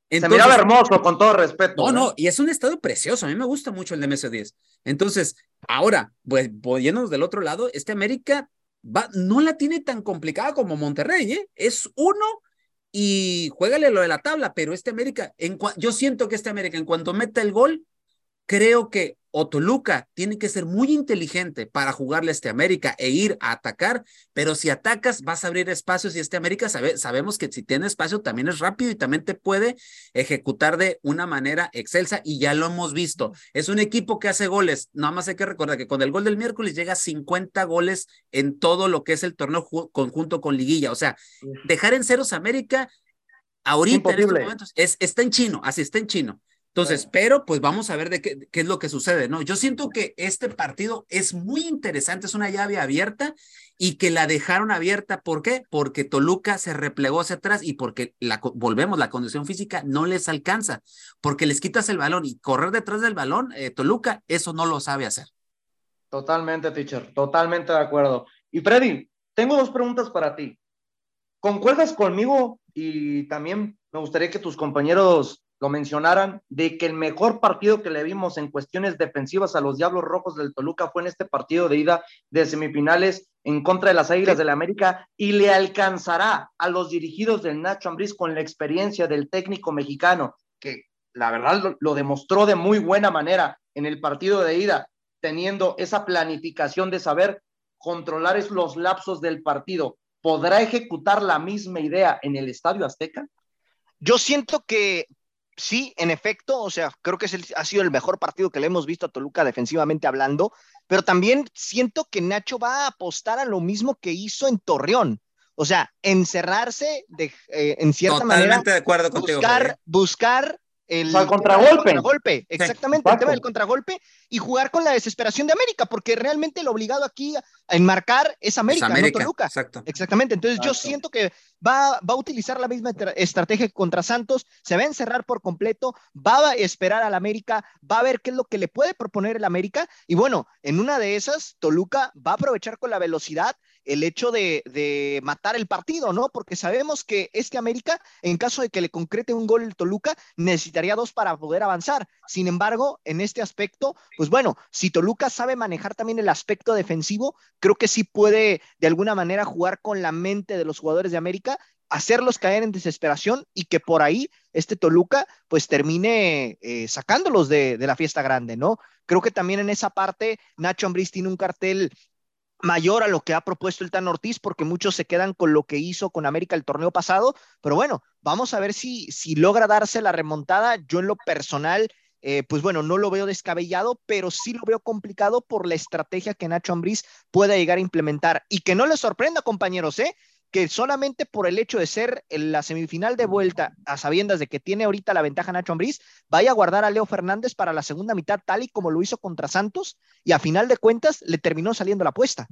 se miraba hermoso, con todo respeto. No, no, y es un estadio precioso. A mí me gusta mucho el Nemesio 10. Entonces, ahora, pues, yéndonos del otro lado, este América no la tiene tan complicada como Monterrey, ¿eh? Es uno y juégale lo de la tabla, pero este América, en yo siento que este América, en cuanto meta el gol, creo que o Toluca tiene que ser muy inteligente para jugarle a este América e ir a atacar, pero si atacas vas a abrir espacios y este América sabemos que si tiene espacio también es rápido y también te puede ejecutar de una manera excelsa y ya lo hemos visto. Es un equipo que hace goles, nada más hay que recordar que con el gol del miércoles llega a 50 goles en todo lo que es el torneo conjunto con liguilla, o sea, dejar en ceros América ahorita en estos momentos es, está en chino, así está en chino. Entonces, pero pues vamos a ver de qué, qué, es lo que sucede, ¿no? Yo siento que este partido es muy interesante, es una llave abierta y que la dejaron abierta, ¿por qué? Porque Toluca se replegó hacia atrás y porque la, volvemos, la condición física no les alcanza, porque les quitas el balón y correr detrás del balón, eh, Toluca, eso no lo sabe hacer. Totalmente, teacher, totalmente de acuerdo. Y Freddy, tengo dos preguntas para ti. ¿Concuerdas conmigo y también me gustaría que tus compañeros lo mencionaran, de que el mejor partido que le vimos en cuestiones defensivas a los Diablos Rojos del Toluca fue en este partido de ida de semifinales en contra de las Águilas del la América y le alcanzará a los dirigidos del Nacho Ambriz con la experiencia del técnico mexicano, que la verdad lo, lo demostró de muy buena manera en el partido de ida, teniendo esa planificación de saber controlar los lapsos del partido. ¿Podrá ejecutar la misma idea en el Estadio Azteca? Yo siento que sí, en efecto, o sea, creo que es ha sido el mejor partido que le hemos visto a Toluca defensivamente hablando, pero también siento que Nacho va a apostar a lo mismo que hizo en Torreón. O sea, encerrarse de, eh, en cierta Totalmente manera. de acuerdo contigo. Buscar, buscar el, o el contragolpe. El contragolpe, exactamente, sí, el tema del contragolpe y jugar con la desesperación de América, porque realmente el obligado aquí a enmarcar es América, es América no Toluca. Exacto. Exactamente, entonces exacto. yo siento que va, va a utilizar la misma estrategia contra Santos, se va a encerrar por completo, va a esperar al América, va a ver qué es lo que le puede proponer el América y bueno, en una de esas, Toluca va a aprovechar con la velocidad el hecho de, matar el partido, ¿no? Porque sabemos que este América, en caso de que le concrete un gol el Toluca, necesitaría dos para poder avanzar. Sin embargo, en este aspecto, pues bueno, si Toluca sabe manejar también el aspecto defensivo, creo que sí puede de alguna manera jugar con la mente de los jugadores de América hacerlos caer en desesperación y que por ahí este Toluca pues termine eh, sacándolos de, de, la fiesta grande, ¿no? Creo que también en esa parte Nacho Ambriz tiene un cartel mayor a lo que ha propuesto el Tan Ortiz, porque muchos se quedan con lo que hizo con América el torneo pasado, pero bueno, vamos a ver si, si logra darse la remontada. Yo en lo personal, eh, pues bueno, no lo veo descabellado, pero sí lo veo complicado por la estrategia que Nacho Ambriz pueda llegar a implementar. Y que no les sorprenda, compañeros, ¿eh? Que solamente por el hecho de ser en la semifinal de vuelta, a sabiendas de que tiene ahorita la ventaja Nacho Ambriz, vaya a guardar a Leo Fernández para la segunda mitad, tal y como lo hizo contra Santos, y a final de cuentas le terminó saliendo la apuesta.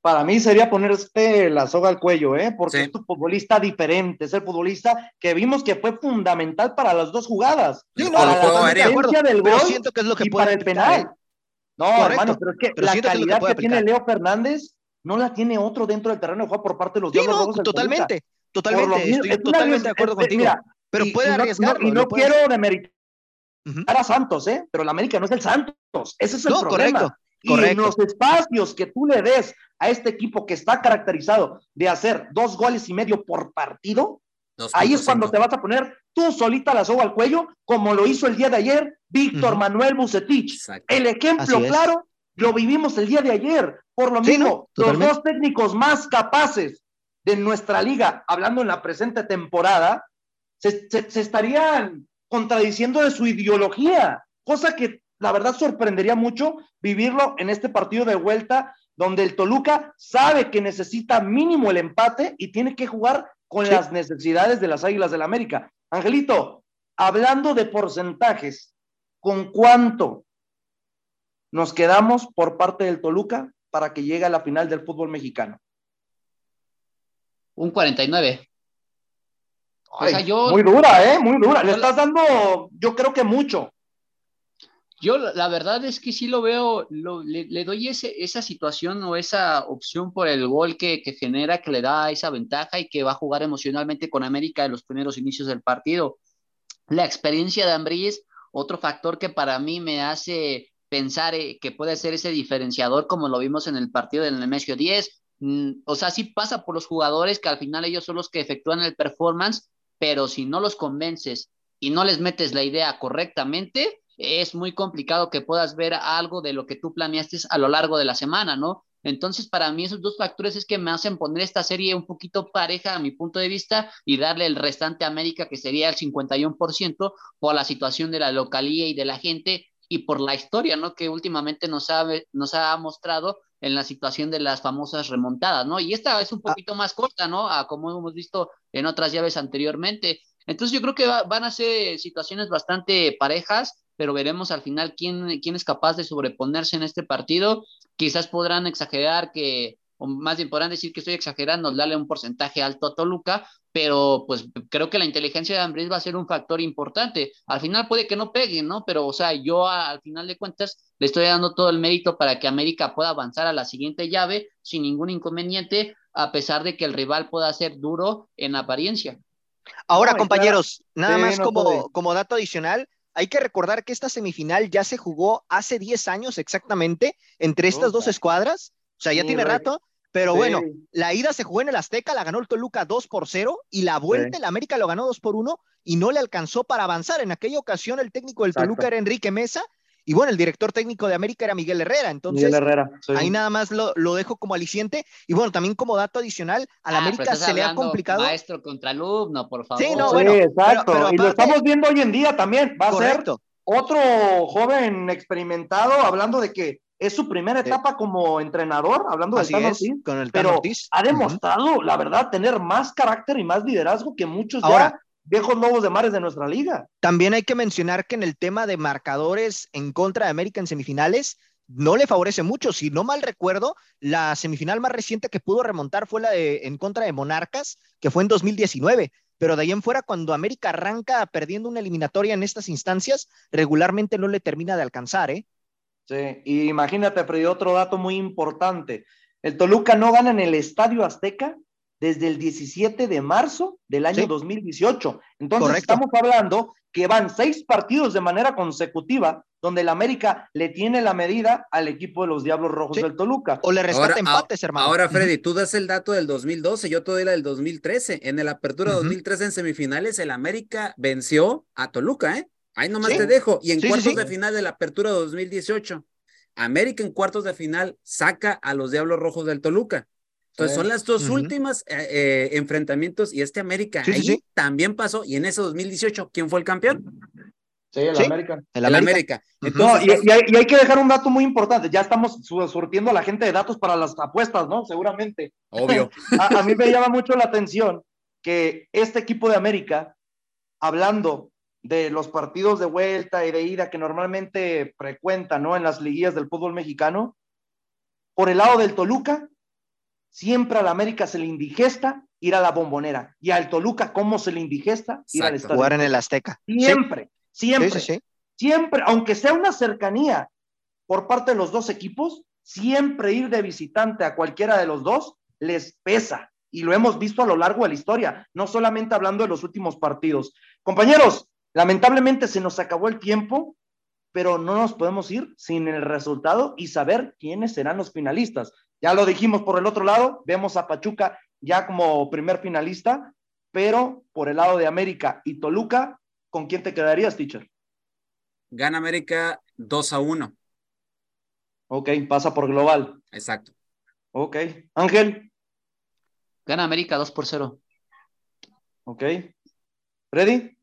Para mí sería ponerse la soga al cuello, ¿eh? porque sí. es un futbolista diferente, es el futbolista que vimos que fue fundamental para las dos jugadas. Sí, no, para no, la asistencia del gol siento que es lo que y puede para el penal. ¿eh? No, Correcto. hermano, pero es que pero la calidad que, que tiene Leo Fernández no la tiene otro dentro del terreno de juego por parte de los sí, no, totalmente, totalmente, estoy totalmente de acuerdo contigo. Mira, pero y, puede y arriesgarlo. No, y no, quiero demeritar Era Santos, ¿eh? Pero el América no es el Santos. Ese es el problema. Correcto, y correcto. en los espacios que tú le des a este equipo que está caracterizado de hacer dos goles y medio por partido, ahí es cuando te vas a poner tú solita la soga al cuello, como lo hizo el día de ayer Víctor. Manuel Bucetich. Exacto. El ejemplo Así es. claro lo vivimos el día de ayer. Por lo Sí, mismo, ¿no? los dos técnicos más capaces de nuestra liga, hablando en la presente temporada, se, se- se estarían contradiciendo de su ideología, cosa que la verdad sorprendería mucho vivirlo en este partido de vuelta, donde el Toluca sabe que necesita mínimo el empate y tiene que jugar con Sí. las necesidades de las Águilas del la América. Angelito, hablando de porcentajes, ¿con cuánto nos quedamos por parte del Toluca para que llegue a la final del fútbol mexicano? Un 49. O sea, Ay, yo- Muy dura, ¿eh? Muy dura. Le estás dando, yo creo que mucho. Yo la la verdad es que sí lo veo, lo- le, le doy ese, esa situación o esa opción por el gol que, que genera, que le da esa ventaja y que va a jugar emocionalmente con América en los primeros inicios del partido. La experiencia de Ambriz, otro factor que para mí me hace pensar eh, que puede ser ese diferenciador como lo vimos en el partido del Nemesio 10. Mm, o sea, sí pasa por los jugadores que al final ellos son los que efectúan el performance, pero si no los convences y no les metes la idea correctamente, es muy complicado que puedas ver algo de lo que tú planeaste a lo largo de la semana, ¿no? Entonces, para mí esos dos factores es que me hacen poner esta serie un poquito pareja a mi punto de vista y darle el restante a América, que sería el 51%, por la situación de la localía y de la gente y por la historia, ¿no? Que últimamente nos ha, nos ha mostrado en la situación de las famosas remontadas, ¿no? Y esta es un poquito más corta, ¿no? A como hemos visto en otras llaves anteriormente. Entonces yo creo que va, van a ser situaciones bastante parejas, pero veremos al final quién, quién es capaz de sobreponerse en este partido. Quizás podrán exagerar que, o más bien podrán decir que estoy exagerando, darle un porcentaje alto a Toluca, pero pues creo que la inteligencia de Ambriz va a ser un factor importante. Al final puede que no peguen, ¿no? Pero, o sea, yo a- al final de cuentas le estoy dando todo el mérito para que América pueda avanzar a la siguiente llave sin ningún inconveniente, a pesar de que el rival pueda ser duro en apariencia. Ahora, No, compañeros, nada Sí, más no como, como dato adicional, hay que recordar que esta semifinal ya se jugó hace 10 años exactamente entre estas dos escuadras, o sea, ya Sí, tiene rato, pero Sí. bueno, la ida se jugó en el Azteca, la ganó el Toluca 2 por 0 y la vuelta Sí. el América lo ganó 2 por 1 y no le alcanzó para avanzar. En aquella ocasión el técnico del Exacto. Toluca era Enrique Mesa y bueno, el director técnico de América era Miguel Herrera, entonces Miguel Herrera. sí. ahí nada más lo, lo dejo como aliciente y bueno, también como dato adicional, a la Ah, pero América se le ha complicado. Maestro contra alumno, por favor. Sí, no, Sí, bueno, exacto. pero- pero y lo estamos viendo hoy en día también. Va a ser Correcto. otro joven experimentado hablando de que es su primera Sí. etapa como entrenador, hablando de Así Tano es, Ortiz, con el Tano pero Ortiz. ha demostrado, la verdad, tener más carácter y más liderazgo que muchos Ahora- ya viejos lobos de mares de nuestra liga. También hay que mencionar que en el tema de marcadores en contra de América en semifinales, no le favorece mucho. Si no mal recuerdo, la semifinal más reciente que pudo remontar fue la de, en contra de Monarcas, que fue en 2019. Pero de ahí en fuera, cuando América arranca perdiendo una eliminatoria en estas instancias, regularmente no le termina de alcanzar, ¿eh? Sí, y imagínate, Freddy, otro dato muy importante. El Toluca no gana en el Estadio Azteca desde el 17 de marzo del año Sí. 2018. Entonces Correcto. estamos hablando que van seis partidos de manera consecutiva donde el América le tiene la medida al equipo de los Diablos Rojos Sí. del Toluca. O le rescata Ahora, empates, a- hermano. Ahora. Freddy, tú das el dato del 2012, yo te doy la del 2013. En el Apertura Ujú. 2013 en semifinales, el América venció a Toluca, ¿eh? Ahí nomás Sí. te dejo. Y en Sí, cuartos sí. de final de la Apertura 2018, América en cuartos de final saca a los Diablos Rojos del Toluca. Entonces Sí. son las dos Ujú. últimas eh, eh, enfrentamientos y este América ahí sí. también pasó. Y en ese 2018, ¿quién fue el campeón? Sí, el Sí. América. El El América. América. Ujú. Entonces, No, y, y hay, y hay que dejar un dato muy importante. Ya estamos su- surtiendo a la gente de datos para las apuestas, ¿no? Seguramente. obvio. A, a mí me llama mucho la atención que este equipo de América, hablando de los partidos de vuelta y de ida que normalmente frecuentan, ¿no? En las liguillas del fútbol mexicano, por el lado del Toluca, siempre al América se le indigesta ir a la bombonera. Y al Toluca, ¿cómo se le indigesta? Ir al Exacto. estadio. Jugar en el Azteca. Sí, Siempre, siempre sí, sí, sí. siempre, aunque sea una cercanía por parte de los dos equipos, siempre ir de visitante a cualquiera de los dos les pesa. Y lo hemos visto a lo largo de la historia, no solamente hablando de los últimos partidos. Compañeros, Lamentablemente se nos acabó el tiempo, pero no nos podemos ir sin el resultado y saber quiénes serán los finalistas. Ya lo dijimos por el otro lado, vemos a Pachuca ya como primer finalista, pero por el lado de América y Toluca, ¿con quién te quedarías, teacher? Gana América 2 a 1. Ok, pasa por global. Exacto. Ok. Ángel. Gana América 2 por 0. Ok. ¿Ready?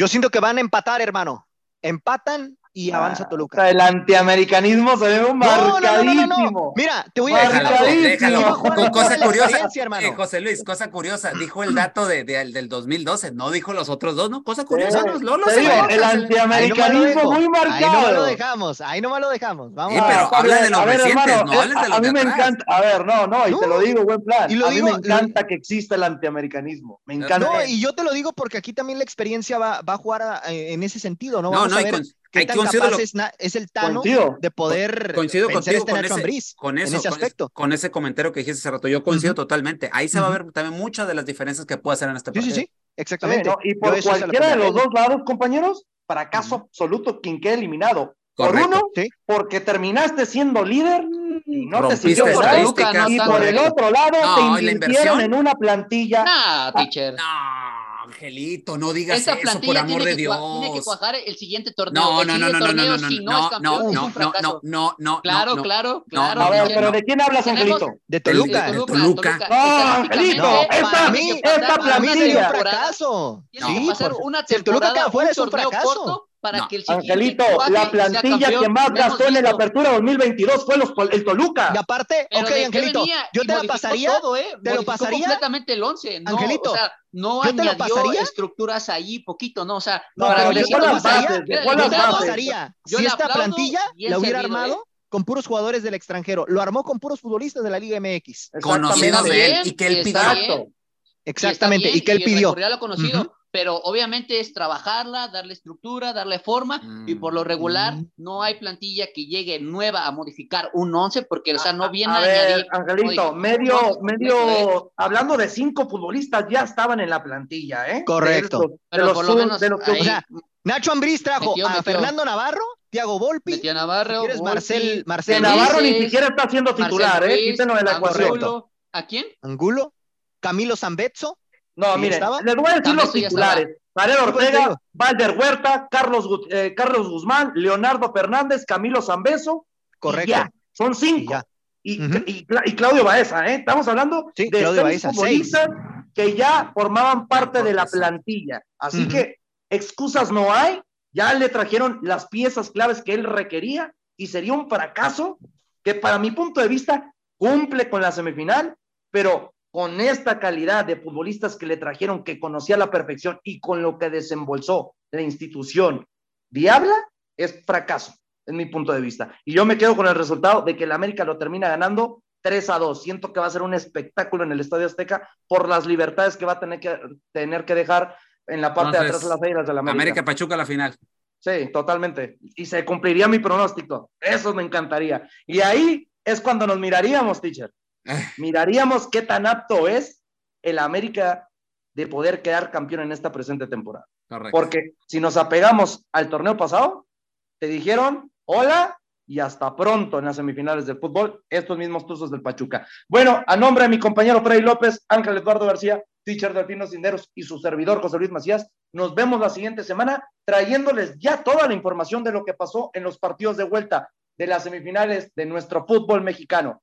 Yo siento que van a empatar, hermano. Empatan y avanza Toluca. El antiamericanismo se ve marcadísimo. Mira, te voy a decir déjalo, déjalo. Cosa curiosa, eh, José Luis, cosa curiosa, dijo el dato de, de, del 2012, no dijo los otros dos, ¿no? Cosa curiosa, no, no, no El antiamericanismo muy marcado. Ahí no lo dejamos, ahí no lo dejamos. Vamos. Sí, pero habla de los recientes, no hables de los A mí me encanta, a ver, no, no, y te lo digo, buen plan. Y a mí me encanta que exista el antiamericanismo, me encanta. No, y yo te lo digo porque aquí también la experiencia va, va a jugar en ese sentido, ¿no? no, no, ¿Qué tan capaz es, es, el Tano de poder coincido contigo este con, ese, con, eso, en ese aspecto? Con, ese comentario que dijiste hace rato, yo coincido totalmente. Ahí se va a ver también muchas de las diferencias que puede hacer en este partido. Sí, sí, sí, exactamente. y por cualquiera de los dos lados, compañeros, fracaso absoluto quien quede eliminado. Por uno, porque terminaste siendo líder y no te siguió y por el otro lado te invirtieron en una plantilla. Nah, teacher. Angelito, no digas eso, por amor de Dios. Tiene que cuajar el siguiente torneo. No, no, no, no, no, no, no, si no, es no, no, no, no, no, no. Claro, claro, claro. A ver, pero ¿de quién hablas, Angelito? De Toluca. De Toluca. No, Angelito, esta, esta plantilla. un fracaso. Sí, pasar una temporada, afuera es un fracaso para que el Angelito, la plantilla que más gastó en la apertura 2022 fue los, el Toluca. Y aparte, Pero ok, Angelito, yo te lo pasaría, todo, ¿eh? te lo pasaría. completamente el 11, no, Angelito, o sea, no yo te lo pasaría. estructuras ahí poquito, no, o sea, no, para pero yo lo pasaría, yo lo pasaría. Si esta plantilla la hubiera armado, ¿eh? con puros jugadores del extranjero, lo armó con puros futbolistas de la Liga MX. Conocidos de él y que él pidió. Exactamente, y que él pidió. lo conocido pero obviamente es trabajarla, darle estructura, darle forma, y por lo regular mm. no hay plantilla que llegue nueva a modificar un 11, porque, o sea, no viene a, a, ver, Angelito, medio, medio, hablando de cinco futbolistas ya estaban en la plantilla, ¿eh? Correcto. pero por lo menos, o sea, Nacho Ambriz trajo a Fernando Navarro, Tiago Volpi, Metió Navarro, Volpi, Marcel, Marcel Navarro ni siquiera está siendo titular, ¿eh? Quítenlo de la ecuación. ¿A quién? Angulo, Camilo Zambezzo, no, mire, les voy a decir los titulares. Paredo Ortega, Valder Huerta, Carlos, eh, Carlos Guzmán, Leonardo Fernández, Camilo Zambeso. Correcto. son cinco. Y, y, Claudio Baeza, ¿eh? Estamos hablando de Claudio seis futbolistas que ya formaban parte de la plantilla. Así que excusas no hay. Ya le trajeron las piezas claves que él requería y sería un fracaso que para mi punto de vista cumple con la semifinal, pero con esta calidad de futbolistas que le trajeron, que conocía a la perfección y con lo que desembolsó la institución Diabla, es fracaso, en mi punto de vista. Y yo me quedo con el resultado de que el América lo termina ganando 3 a 2. Siento que va a ser un espectáculo en el Estadio Azteca por las libertades que va a tener que, tener que dejar en la parte de atrás de las águilas de la América. América Pachuca la final. Sí, totalmente. Y se cumpliría mi pronóstico. Eso me encantaría. Y ahí es cuando nos miraríamos, teacher miraríamos qué tan apto es el América de poder quedar campeón en esta presente temporada. Porque si nos apegamos al torneo pasado, te dijeron hola y hasta pronto en las semifinales del fútbol, estos mismos tuzos del Pachuca. Bueno, a nombre de mi compañero Freddy López, Ángel Eduardo García, teacher de Alpino Cinderos y su servidor José Luis Macías, nos vemos la siguiente semana trayéndoles ya toda la información de lo que pasó en los partidos de vuelta de las semifinales de nuestro fútbol mexicano.